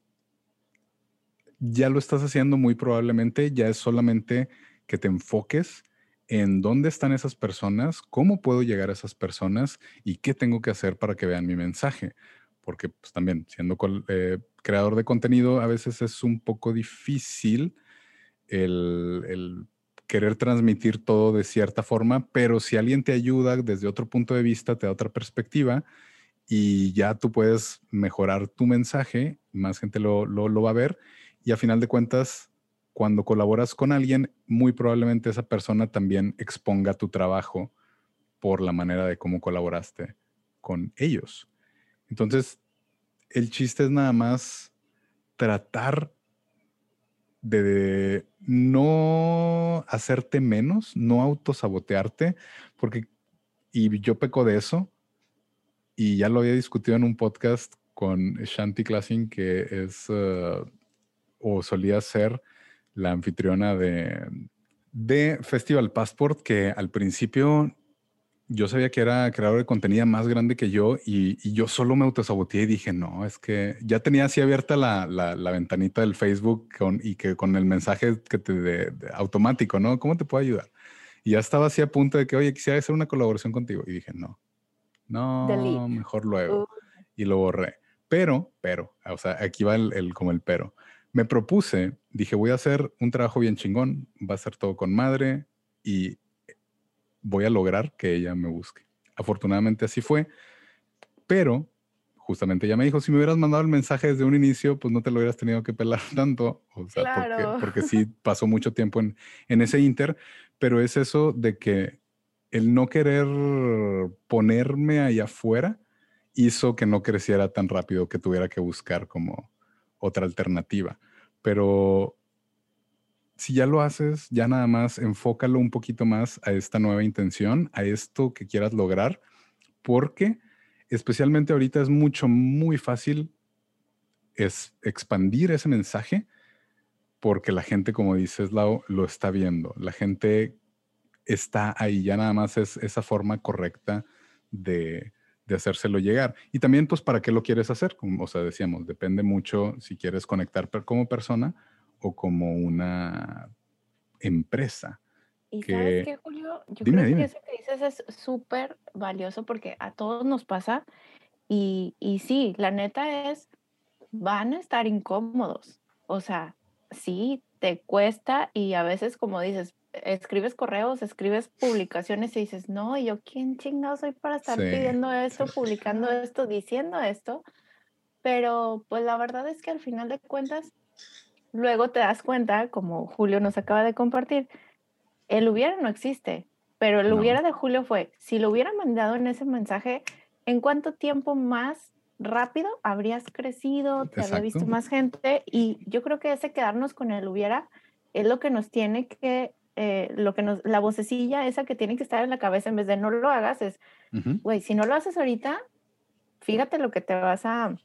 Speaker 1: ya lo estás haciendo muy probablemente, ya es solamente que te enfoques en dónde están esas personas, cómo puedo llegar a esas personas y qué tengo que hacer para que vean mi mensaje. Porque pues, también siendo eh, creador de contenido a veces es un poco difícil el, querer transmitir todo de cierta forma, pero si alguien te ayuda desde otro punto de vista, te da otra perspectiva y ya tú puedes mejorar tu mensaje, más gente lo, lo va a ver y a final de cuentas, cuando colaboras con alguien, muy probablemente esa persona también exponga tu trabajo por la manera de cómo colaboraste con ellos. Entonces, el chiste es nada más tratar de no hacerte menos, no autosabotearte, porque, y yo peco de eso, y ya lo había discutido en un podcast con Shanti Classing, que es uh, o solía ser la anfitriona de, de Festival Passport, que al principio yo sabía que era creador de contenido más grande que yo y, yo solo me autosaboteé y dije, no, es que ya tenía así abierta la, la, ventanita del Facebook con, y que con el mensaje que te de, automático, ¿no? ¿Cómo te puedo ayudar? Y ya estaba así a punto de que, oye, quisiera hacer una colaboración contigo. Y dije, no, no, mejor luego. Y lo borré. Pero, pero, o sea, aquí va el, el, como el pero. Me propuse, dije, voy a hacer un trabajo bien chingón, va a ser todo con madre y voy a lograr que ella me busque. Afortunadamente así fue, pero justamente ella me dijo, si me hubieras mandado el mensaje desde un inicio, pues no te lo hubieras tenido que pelar tanto, o sea, porque, sí pasó mucho tiempo en, en ese inter, pero es eso de que el no querer ponerme allá afuera hizo que no creciera tan rápido que tuviera que buscar como otra alternativa. Pero si ya lo haces, ya nada más enfócalo un poquito más a esta nueva intención, a esto que quieras lograr, porque especialmente ahorita es mucho, muy fácil es expandir ese mensaje porque la gente, como dices, lo está viendo. La gente está ahí, ya nada más es esa forma correcta de, de hacérselo llegar. Y también, pues, ¿para qué lo quieres hacer? Como, o sea, decíamos, depende mucho si quieres conectar como persona o como una empresa.
Speaker 2: Y sabes qué, Julio, yo creo que eso que dices es súper valioso porque a todos nos pasa y, y sí, la neta es, van a estar incómodos. O sea, sí, te cuesta y a veces, como dices, escribes correos, escribes publicaciones y dices, no, yo quién chingado soy para estar pidiendo esto, publicando esto, diciendo esto. Pero pues la verdad es que al final de cuentas luego te das cuenta, como Julio nos acaba de compartir, el hubiera no existe, pero el hubiera de Julio fue, si lo hubiera mandado en ese mensaje, ¿en cuánto tiempo más rápido habrías crecido, te habría visto más gente? Y yo creo que ese quedarnos con el hubiera es lo que nos tiene que, eh, lo que nos, la vocecilla esa que tiene que estar en la cabeza en vez de no lo hagas es, güey, si no lo haces ahorita, fíjate lo que te vas a,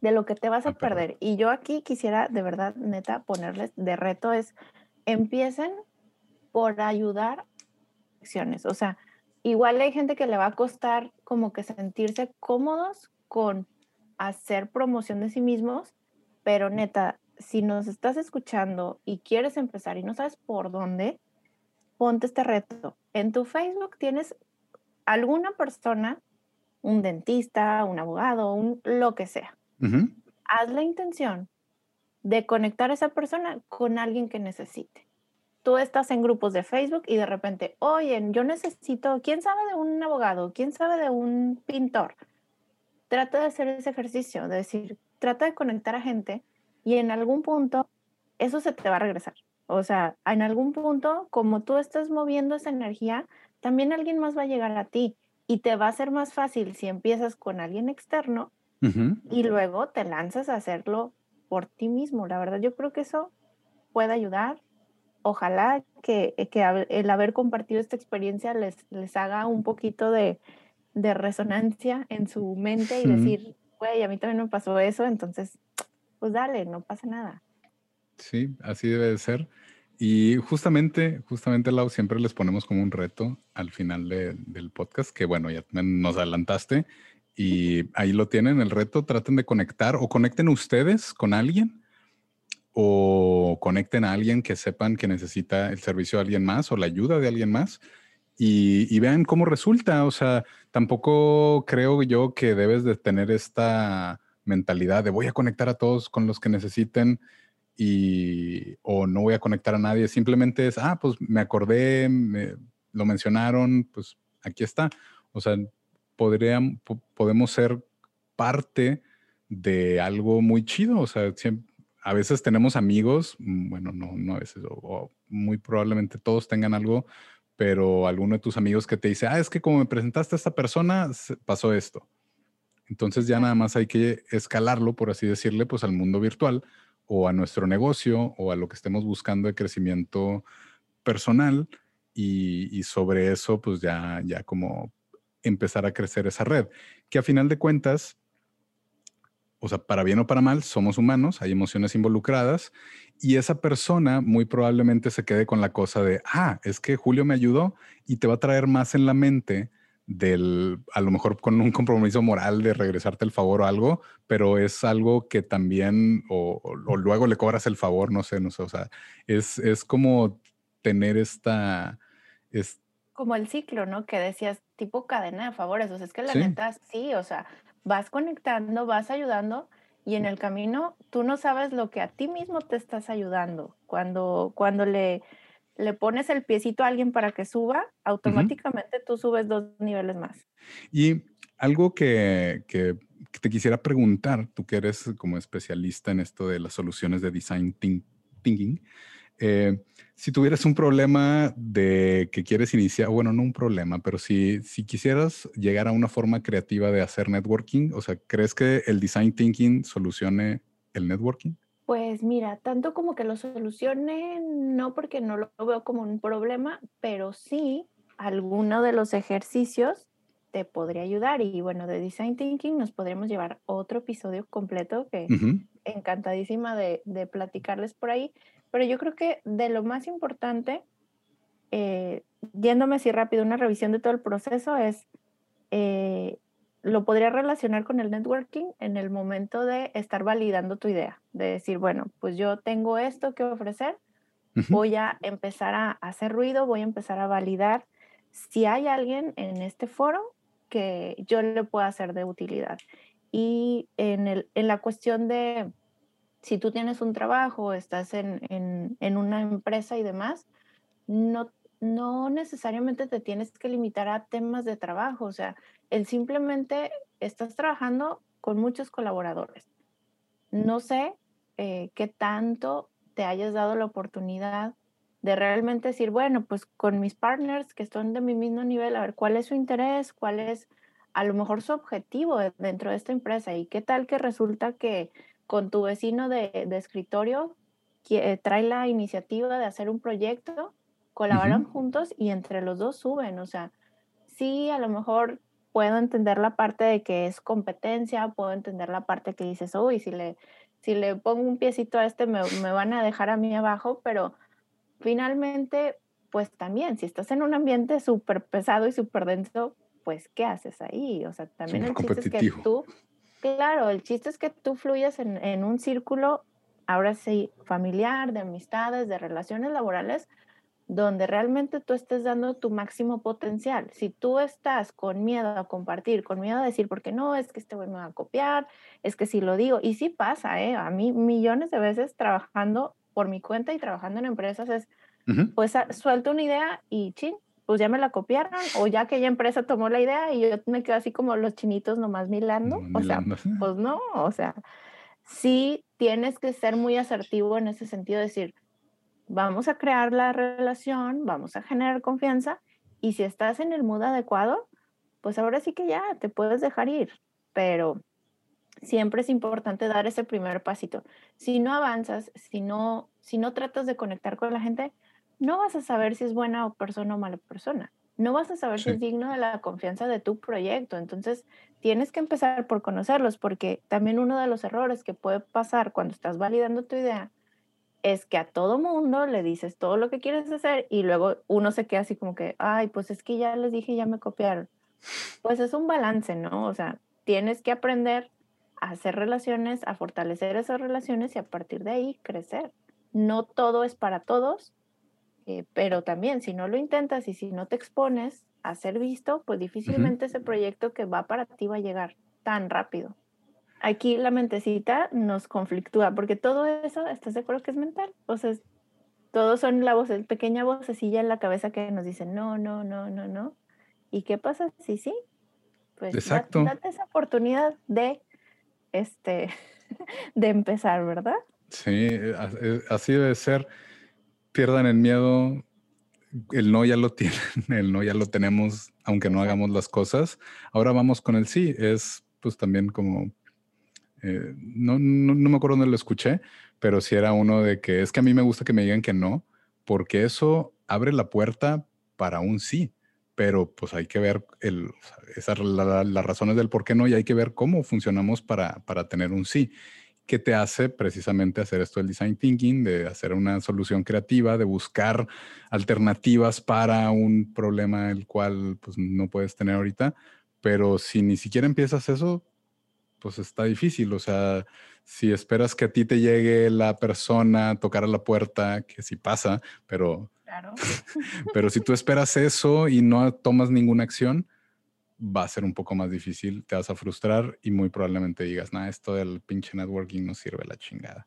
Speaker 2: de lo que te vas a perder. Y yo aquí quisiera de verdad, neta, ponerles de reto es, empiecen por ayudar acciones. O sea, igual hay gente que le va a costar como que sentirse cómodos con hacer promoción de sí mismos, pero neta, si nos estás escuchando y quieres empezar y no sabes por dónde, ponte este reto. En tu Facebook tienes alguna persona, un dentista, un abogado, un lo que sea, Haz la intención de conectar a esa persona con alguien que necesite. Tú estás en grupos de Facebook y de repente, oye, yo necesito, ¿quién sabe de un abogado? ¿Quién sabe de un pintor? Trata de hacer ese ejercicio, de decir, trata de conectar a gente y en algún punto eso se te va a regresar. O sea, en algún punto, como tú estás moviendo esa energía, también alguien más va a llegar a ti y te va a ser más fácil si empiezas con alguien externo y luego te lanzas a hacerlo por ti mismo. La verdad, yo creo que eso puede ayudar. Ojalá que, que el haber compartido esta experiencia les, les haga un poquito de, de resonancia en su mente y decir, güey, a mí también me pasó eso, entonces, pues dale, no pasa nada.
Speaker 1: Sí, así debe de ser. Y justamente, justamente, Lau, siempre les ponemos como un reto al final del podcast, que bueno, ya nos adelantaste, y ahí lo tienen, el reto, traten de conectar o conecten ustedes con alguien o conecten a alguien que sepan que necesita el servicio de alguien más o la ayuda de alguien más y, vean cómo resulta. O sea, tampoco creo yo que debes de tener esta mentalidad de voy a conectar a todos con los que necesiten y o no voy a conectar a nadie. Simplemente es, ah, pues me acordé, lo mencionaron, pues aquí está. O sea, podemos ser parte de algo muy chido. O sea, a veces tenemos amigos, mm, bueno, no, no a veces, o, muy probablemente todos tengan algo, pero alguno de tus amigos que te dice, ah, es que como me presentaste a esta persona, pasó esto. Entonces ya nada más hay que escalarlo, por así decirle, pues al mundo virtual o a nuestro negocio o a lo que estemos buscando de crecimiento personal y, y sobre eso pues ya, ya como empezar a crecer esa red, que a final de cuentas o sea, para bien o para mal, somos humanos, hay emociones involucradas y esa persona muy probablemente se quede con la cosa de, ah, es que Julio me ayudó y te va a traer más en la mente del, a lo mejor con un compromiso moral de regresarte el favor o algo, pero es algo que también, o, luego le cobras el favor, no sé, no sé, o sea, es, es como tener esta... Es,
Speaker 2: como el ciclo, ¿no? Que decías, tipo cadena de favores, o sea, es que la neta, sí, o sea, vas conectando, vas ayudando y en el camino tú no sabes lo que a ti mismo te estás ayudando. Cuando, cuando le, le pones el piecito a alguien para que suba, automáticamente tú subes dos niveles más.
Speaker 1: Y algo que, que, te quisiera preguntar, tú que eres como especialista en esto de las soluciones de design thinking, eh, si tuvieras un problema de que quieres iniciar, bueno, no un problema, pero si, si quisieras llegar a una forma creativa de hacer networking, o sea, ¿crees que el design thinking solucione el networking?
Speaker 2: Pues mira, tanto como que lo solucione, no porque no lo veo como un problema, pero sí alguno de los ejercicios te podría ayudar. Y bueno, de Design Thinking nos podríamos llevar otro episodio completo que encantadísima de, de platicarles por ahí. Pero yo creo que de lo más importante, eh, yéndome así rápido, una revisión de todo el proceso es, eh, lo podría relacionar con el networking en el momento de estar validando tu idea, de decir, bueno, pues yo tengo esto que ofrecer, voy a empezar a hacer ruido, voy a empezar a validar si hay alguien en este foro que yo le pueda hacer de utilidad. Y en, el, en la cuestión de si tú tienes un trabajo, estás en, en, una empresa y demás, no, no necesariamente te tienes que limitar a temas de trabajo, o sea, el simplemente estás trabajando con muchos colaboradores. No sé eh, qué tanto te hayas dado la oportunidad de realmente decir, bueno, pues con mis partners que están de mi mismo nivel, a ver cuál es su interés, cuál es a lo mejor su objetivo dentro de esta empresa y qué tal que resulta que con tu vecino de, escritorio, que, eh, trae la iniciativa de hacer un proyecto, colaboran juntos y entre los dos suben. O sea, sí, a lo mejor puedo entender la parte de que es competencia, puedo entender la parte que dices, uy, si le, si le pongo un piecito a este, me, me van a dejar a mí abajo, pero finalmente, pues también, si estás en un ambiente súper pesado y súper denso, pues, ¿qué haces ahí? O sea, también el chiste es que tú Claro, el chiste es que tú fluyas en, un círculo, ahora sí, familiar, de amistades, de relaciones laborales, donde realmente tú estés dando tu máximo potencial. Si tú estás con miedo a compartir, con miedo a decir, porque no, es que este güey me va a copiar, es que si lo digo, y sí pasa, ¿eh? A mí millones de veces trabajando por mi cuenta y trabajando en empresas es, pues suelto una idea y chin, pues ya me la copiaron o ya aquella empresa tomó la idea y yo me quedo así como los chinitos nomás milando. o sea, pues no, o sea, sí tienes que ser muy asertivo en ese sentido, decir, vamos a crear la relación, vamos a generar confianza y si estás en el mood adecuado, pues ahora sí que ya te puedes dejar ir, pero siempre es importante dar ese primer pasito. Si no avanzas, si no, si no tratas de conectar con la gente, no vas a saber si es buena o persona o mala persona. No vas a saber si es digno de la confianza de tu proyecto. Entonces, tienes que empezar por conocerlos, porque también uno de los errores que puede pasar cuando estás validando tu idea es que a todo mundo le dices todo lo que quieres hacer y luego uno se queda así como que, ay, pues es que ya les dije, ya me copiaron. Pues es un balance, ¿no? O sea, tienes que aprender a hacer relaciones, a fortalecer esas relaciones y a partir de ahí crecer. No todo es para todos eh, pero también si no lo intentas y si no te expones a ser visto, pues difícilmente ese proyecto que va para ti va a llegar tan rápido. Aquí la mentecita nos conflictúa porque todo eso, ¿estás de acuerdo que es mental? O sea, todos son la voz, pequeña vocecilla en la cabeza que nos dice no, no, no, no, no. ¿Y qué pasa si sí? Pues Exacto. date esa oportunidad de, este, de empezar, ¿verdad?
Speaker 1: Sí, eh, así debe ser pierdan el miedo. El no ya lo tienen, el no ya lo tenemos, aunque no hagamos las cosas. Ahora vamos con el sí. Es pues también como, eh, no, no, me acuerdo dónde lo escuché, pero si era uno de que es que a mí me gusta que me digan que no, porque eso abre la puerta para un sí. pero pues hay que ver el, esas las razones del por qué no y hay que ver cómo funcionamos para, para tener un sí que te hace precisamente hacer esto del design thinking, de hacer una solución creativa, de buscar alternativas para un problema el cual pues, no puedes tener ahorita. Pero si ni siquiera empiezas eso, pues está difícil. O sea, si esperas que a ti te llegue la persona a tocar a la puerta, que sí pasa, pero, claro. pero si tú esperas eso y no tomas ninguna acción, va a ser un poco más difícil, te vas a frustrar y muy probablemente digas, nada, esto del pinche networking no sirve la chingada.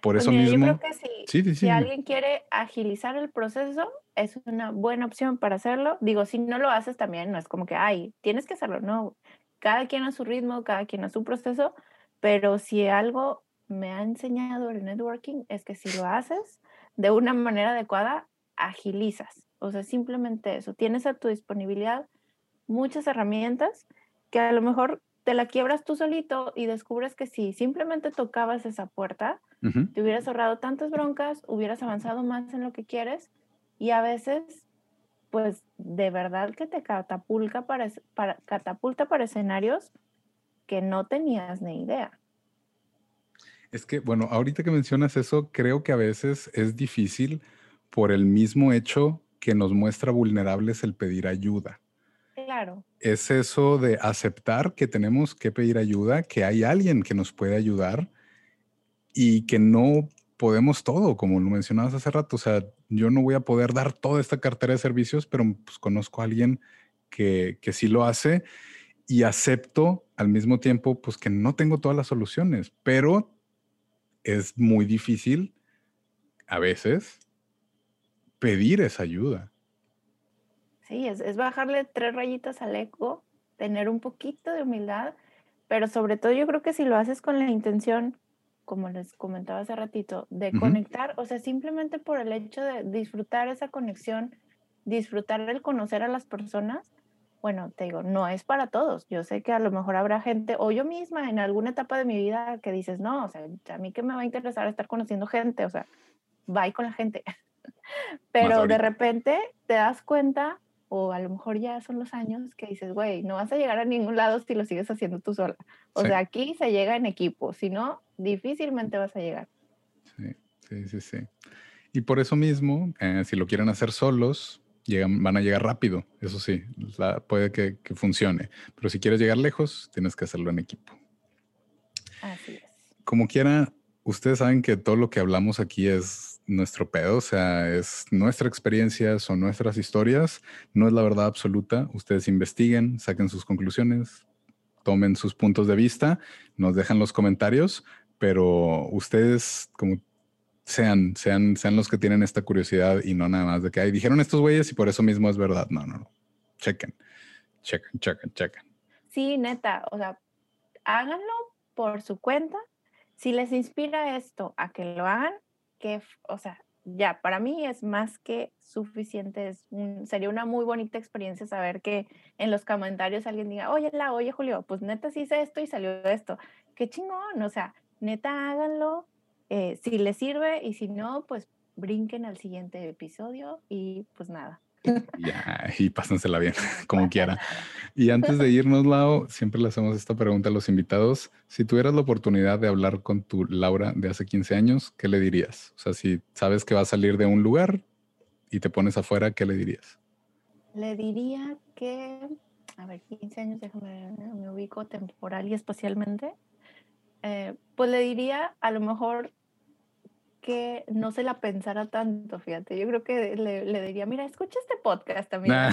Speaker 1: Por pues eso mismo. Yo creo
Speaker 2: que si, alguien quiere agilizar el proceso, es una buena opción para hacerlo. Digo, si no lo haces también, no es como que, ay, tienes que hacerlo. No, cada quien a su ritmo, cada quien a su proceso. Pero si algo me ha enseñado el networking es que si lo haces de una manera adecuada, agilizas. O sea, simplemente eso. Tienes a tu disponibilidad muchas herramientas que a lo mejor te la quiebras tú solito y descubres que si simplemente tocabas esa puerta, te hubieras ahorrado tantas broncas, hubieras avanzado más en lo que quieres y a veces, pues de verdad que te catapulta para, para, catapulta para escenarios que no tenías ni idea.
Speaker 1: Es que, bueno, ahorita que mencionas eso, creo que a veces es difícil por el mismo hecho que nos muestra vulnerables el pedir ayuda. Es eso de aceptar que tenemos que pedir ayuda, que hay alguien que nos puede ayudar y que no podemos todo, como lo mencionabas hace rato. O sea, yo no voy a poder dar toda esta cartera de servicios, pero pues, conozco a alguien que, que sí lo hace y acepto al mismo tiempo, pues que no tengo todas las soluciones, pero es muy difícil a veces pedir esa ayuda.
Speaker 2: Sí, es, bajarle tres rayitas al eco, tener un poquito de humildad, pero sobre todo yo creo que si lo haces con la intención, como les comentaba hace ratito, de conectar, o sea, simplemente por el hecho de disfrutar esa conexión, disfrutar el conocer a las personas, bueno, te digo, no es para todos. Yo sé que a lo mejor habrá gente, o yo misma en alguna etapa de mi vida que dices, no, o sea, a mí que me va a interesar estar conociendo gente, o sea, va con la gente. Pero de repente te das cuenta o a lo mejor ya son los años que dices, güey, no vas a llegar a ningún lado si lo sigues haciendo tú sola. O sea, aquí se llega en equipo, si no, difícilmente vas a llegar.
Speaker 1: Sí, sí, sí, sí. Y por eso mismo, eh, si lo quieren hacer solos, llegan, van a llegar rápido, eso sí, puede que, que funcione. Pero si quieres llegar lejos, tienes que hacerlo en equipo.
Speaker 2: Así es.
Speaker 1: Como quiera, ustedes saben que todo lo que hablamos aquí es nuestro pedo, o sea, es nuestra experiencia, son nuestras historias, no es la verdad absoluta. Ustedes investiguen, saquen sus conclusiones, tomen sus puntos de vista, nos dejan los comentarios, pero ustedes como sean, sean, sean los que tienen esta curiosidad y no nada más de que ay, dijeron estos güeyes y por eso mismo es verdad. No, no, no. Chequen, chequen, chequen, chequen.
Speaker 2: Sí, neta, o sea, háganlo por su cuenta. Si les inspira esto a que lo hagan, que, o sea, ya, para mí es más que suficiente, es sería una muy bonita experiencia saber que en los comentarios alguien diga, oye, la, oye, Julio, pues neta sí hice esto y salió esto. Qué chingón, o sea, neta háganlo, eh, si les sirve y si no, pues brinquen al siguiente episodio y pues nada.
Speaker 1: Ya, y pásensela bien, como quiera. Y antes de irnos, Lau, siempre le hacemos esta pregunta a los invitados. Si tuvieras la oportunidad de hablar con tu Laura de hace 15 años, ¿qué le dirías? O sea, si sabes que va a salir de un lugar y te pones afuera, ¿qué le dirías?
Speaker 2: Le diría que, a ver, 15 años, déjame, me ubico temporal y espacialmente. Eh, pues le diría a lo mejor que no se la pensara tanto, fíjate. Yo creo que le, diría, mira, escucha este podcast, amiga.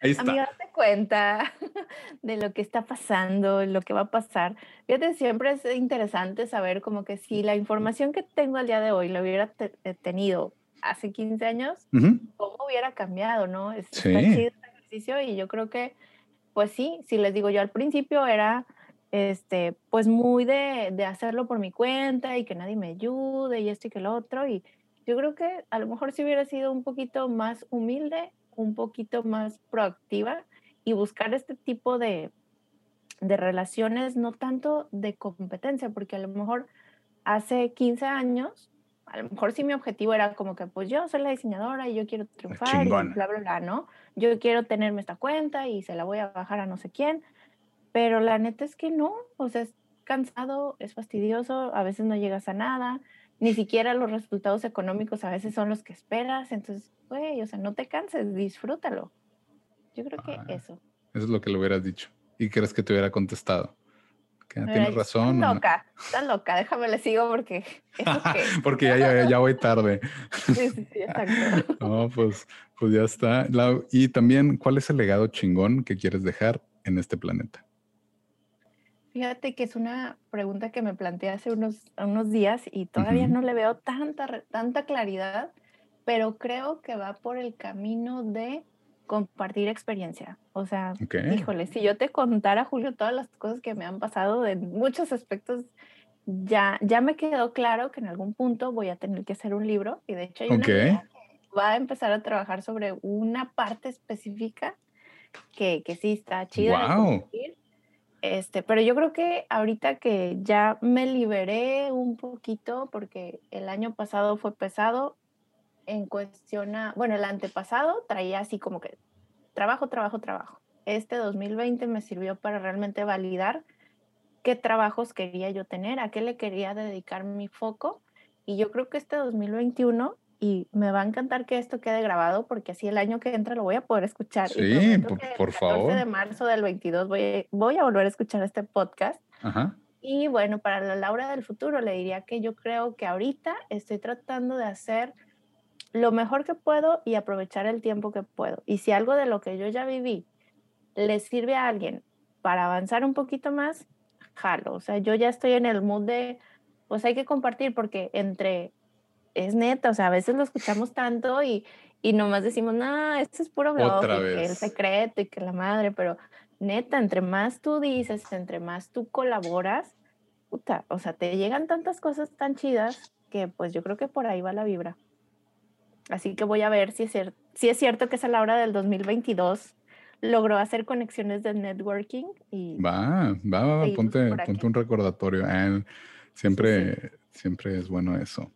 Speaker 2: Ahí está. Amiga, date cuenta de lo que está pasando, lo que va a pasar. Fíjate, siempre es interesante saber como que si la información que tengo al día de hoy la hubiera eh, tenido hace 15 años, ¿cómo hubiera cambiado, no? Es, sí. Chido este ejercicio y yo creo que, pues sí, si les digo yo al principio era este, pues muy de, de, hacerlo por mi cuenta y que nadie me ayude y esto y que lo otro. Y yo creo que a lo mejor si hubiera sido un poquito más humilde, un poquito más proactiva y buscar este tipo de, de relaciones, no tanto de competencia, porque a lo mejor hace 15 años a lo mejor sí mi objetivo era como que, pues yo soy la diseñadora y yo quiero triunfar y bla, bla, bla, ¿no? Yo quiero tenerme esta cuenta y se la voy a bajar a no sé quién, pero la neta es que no, o sea, es cansado, es fastidioso, a veces no llegas a nada, ni siquiera los resultados económicos a veces son los que esperas, entonces, güey, o sea, no te canses, disfrútalo. Yo creo que eso.
Speaker 1: Eso es lo que le hubieras dicho. ¿Y crees que te hubiera contestado? tienes razón.
Speaker 2: Estás loca, estás loca, déjame le sigo porque...
Speaker 1: porque ya, ya, voy tarde.
Speaker 2: sí, sí, sí, exacto.
Speaker 1: no, pues, pues ya está. y también, ¿cuál es el legado chingón que quieres dejar en este planeta?
Speaker 2: Fíjate que es una pregunta que me planteé hace unos, unos días y todavía no le veo tanta, tanta claridad, pero creo que va por el camino de compartir experiencia. O sea, híjole, si yo te contara, Julio, todas las cosas que me han pasado en muchos aspectos, ya, ya me quedó claro que en algún punto voy a tener que hacer un libro. Y de hecho, hay una que va a empezar a trabajar sobre una parte específica que, que sí está chida.
Speaker 1: Wow.
Speaker 2: Este, pero yo creo que ahorita que ya me liberé un poquito, porque el año pasado fue pesado, en cuestión a, bueno, el antepasado traía así como que trabajo, trabajo, trabajo. Este 2020 me sirvió para realmente validar qué trabajos quería yo tener, a qué le quería dedicar mi foco. Y yo creo que este 2021, y me va a encantar que esto quede grabado, porque así el año que entra lo voy a poder escuchar.
Speaker 1: Sí, por, por favor.
Speaker 2: El de marzo del 22 voy, voy a volver a escuchar este podcast.
Speaker 1: Ajá.
Speaker 2: Y bueno, para la Laura del futuro le diría que yo creo que ahorita estoy tratando de hacer lo mejor que puedo y aprovechar el tiempo que puedo. Y si algo de lo que yo ya viví le sirve a alguien para avanzar un poquito más, jalo. O sea, yo ya estoy en el mood de, pues hay que compartir porque entre, es neta, o sea, a veces lo escuchamos tanto y, y nomás decimos, no, esto es puro blog, el secreto y que la madre, pero neta, entre más tú dices, entre más tú colaboras, puta, o sea, te llegan tantas cosas tan chidas que pues yo creo que por ahí va la vibra. Así que voy a ver si es, si es cierto que es a la hora del 2022 logró hacer conexiones de networking. Y
Speaker 1: va, va, va, ponte, ponte un recordatorio. Eh, siempre, siempre es bueno eso.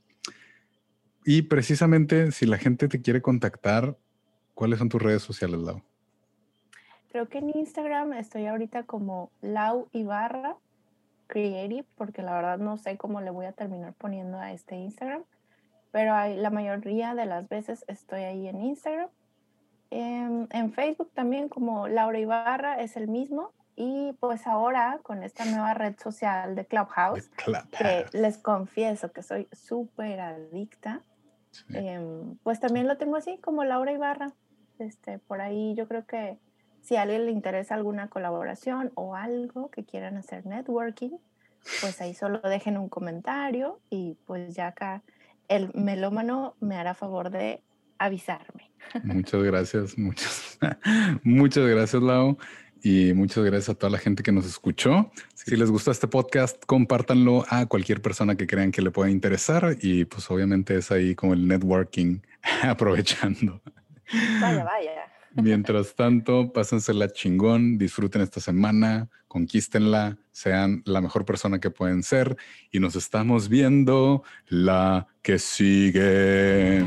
Speaker 1: Y precisamente si la gente te quiere contactar, ¿cuáles son tus redes sociales, Lau?
Speaker 2: Creo que en Instagram estoy ahorita como Lau Ibarra Creative, porque la verdad no sé cómo le voy a terminar poniendo a este Instagram pero hay, la mayoría de las veces estoy ahí en Instagram. En, en, Facebook también como Laura Ibarra es el mismo. Y pues ahora con esta nueva red social de Clubhouse, que les confieso que soy súper adicta, em, pues también lo tengo así como Laura Ibarra. Este, por ahí yo creo que si a alguien le interesa alguna colaboración o algo que quieran hacer networking, pues ahí solo dejen un comentario y pues ya acá el melómano me hará favor de avisarme.
Speaker 1: Muchas gracias, muchas, muchas gracias, Lau. Y muchas gracias a toda la gente que nos escuchó. Si les gustó este podcast, compártanlo a cualquier persona que crean que le pueda interesar. Y pues obviamente es ahí como el networking aprovechando.
Speaker 2: Vaya, vaya.
Speaker 1: Mientras tanto, pásensela chingón, disfruten esta semana, conquístenla, sean la mejor persona que pueden ser y nos estamos viendo la que sigue.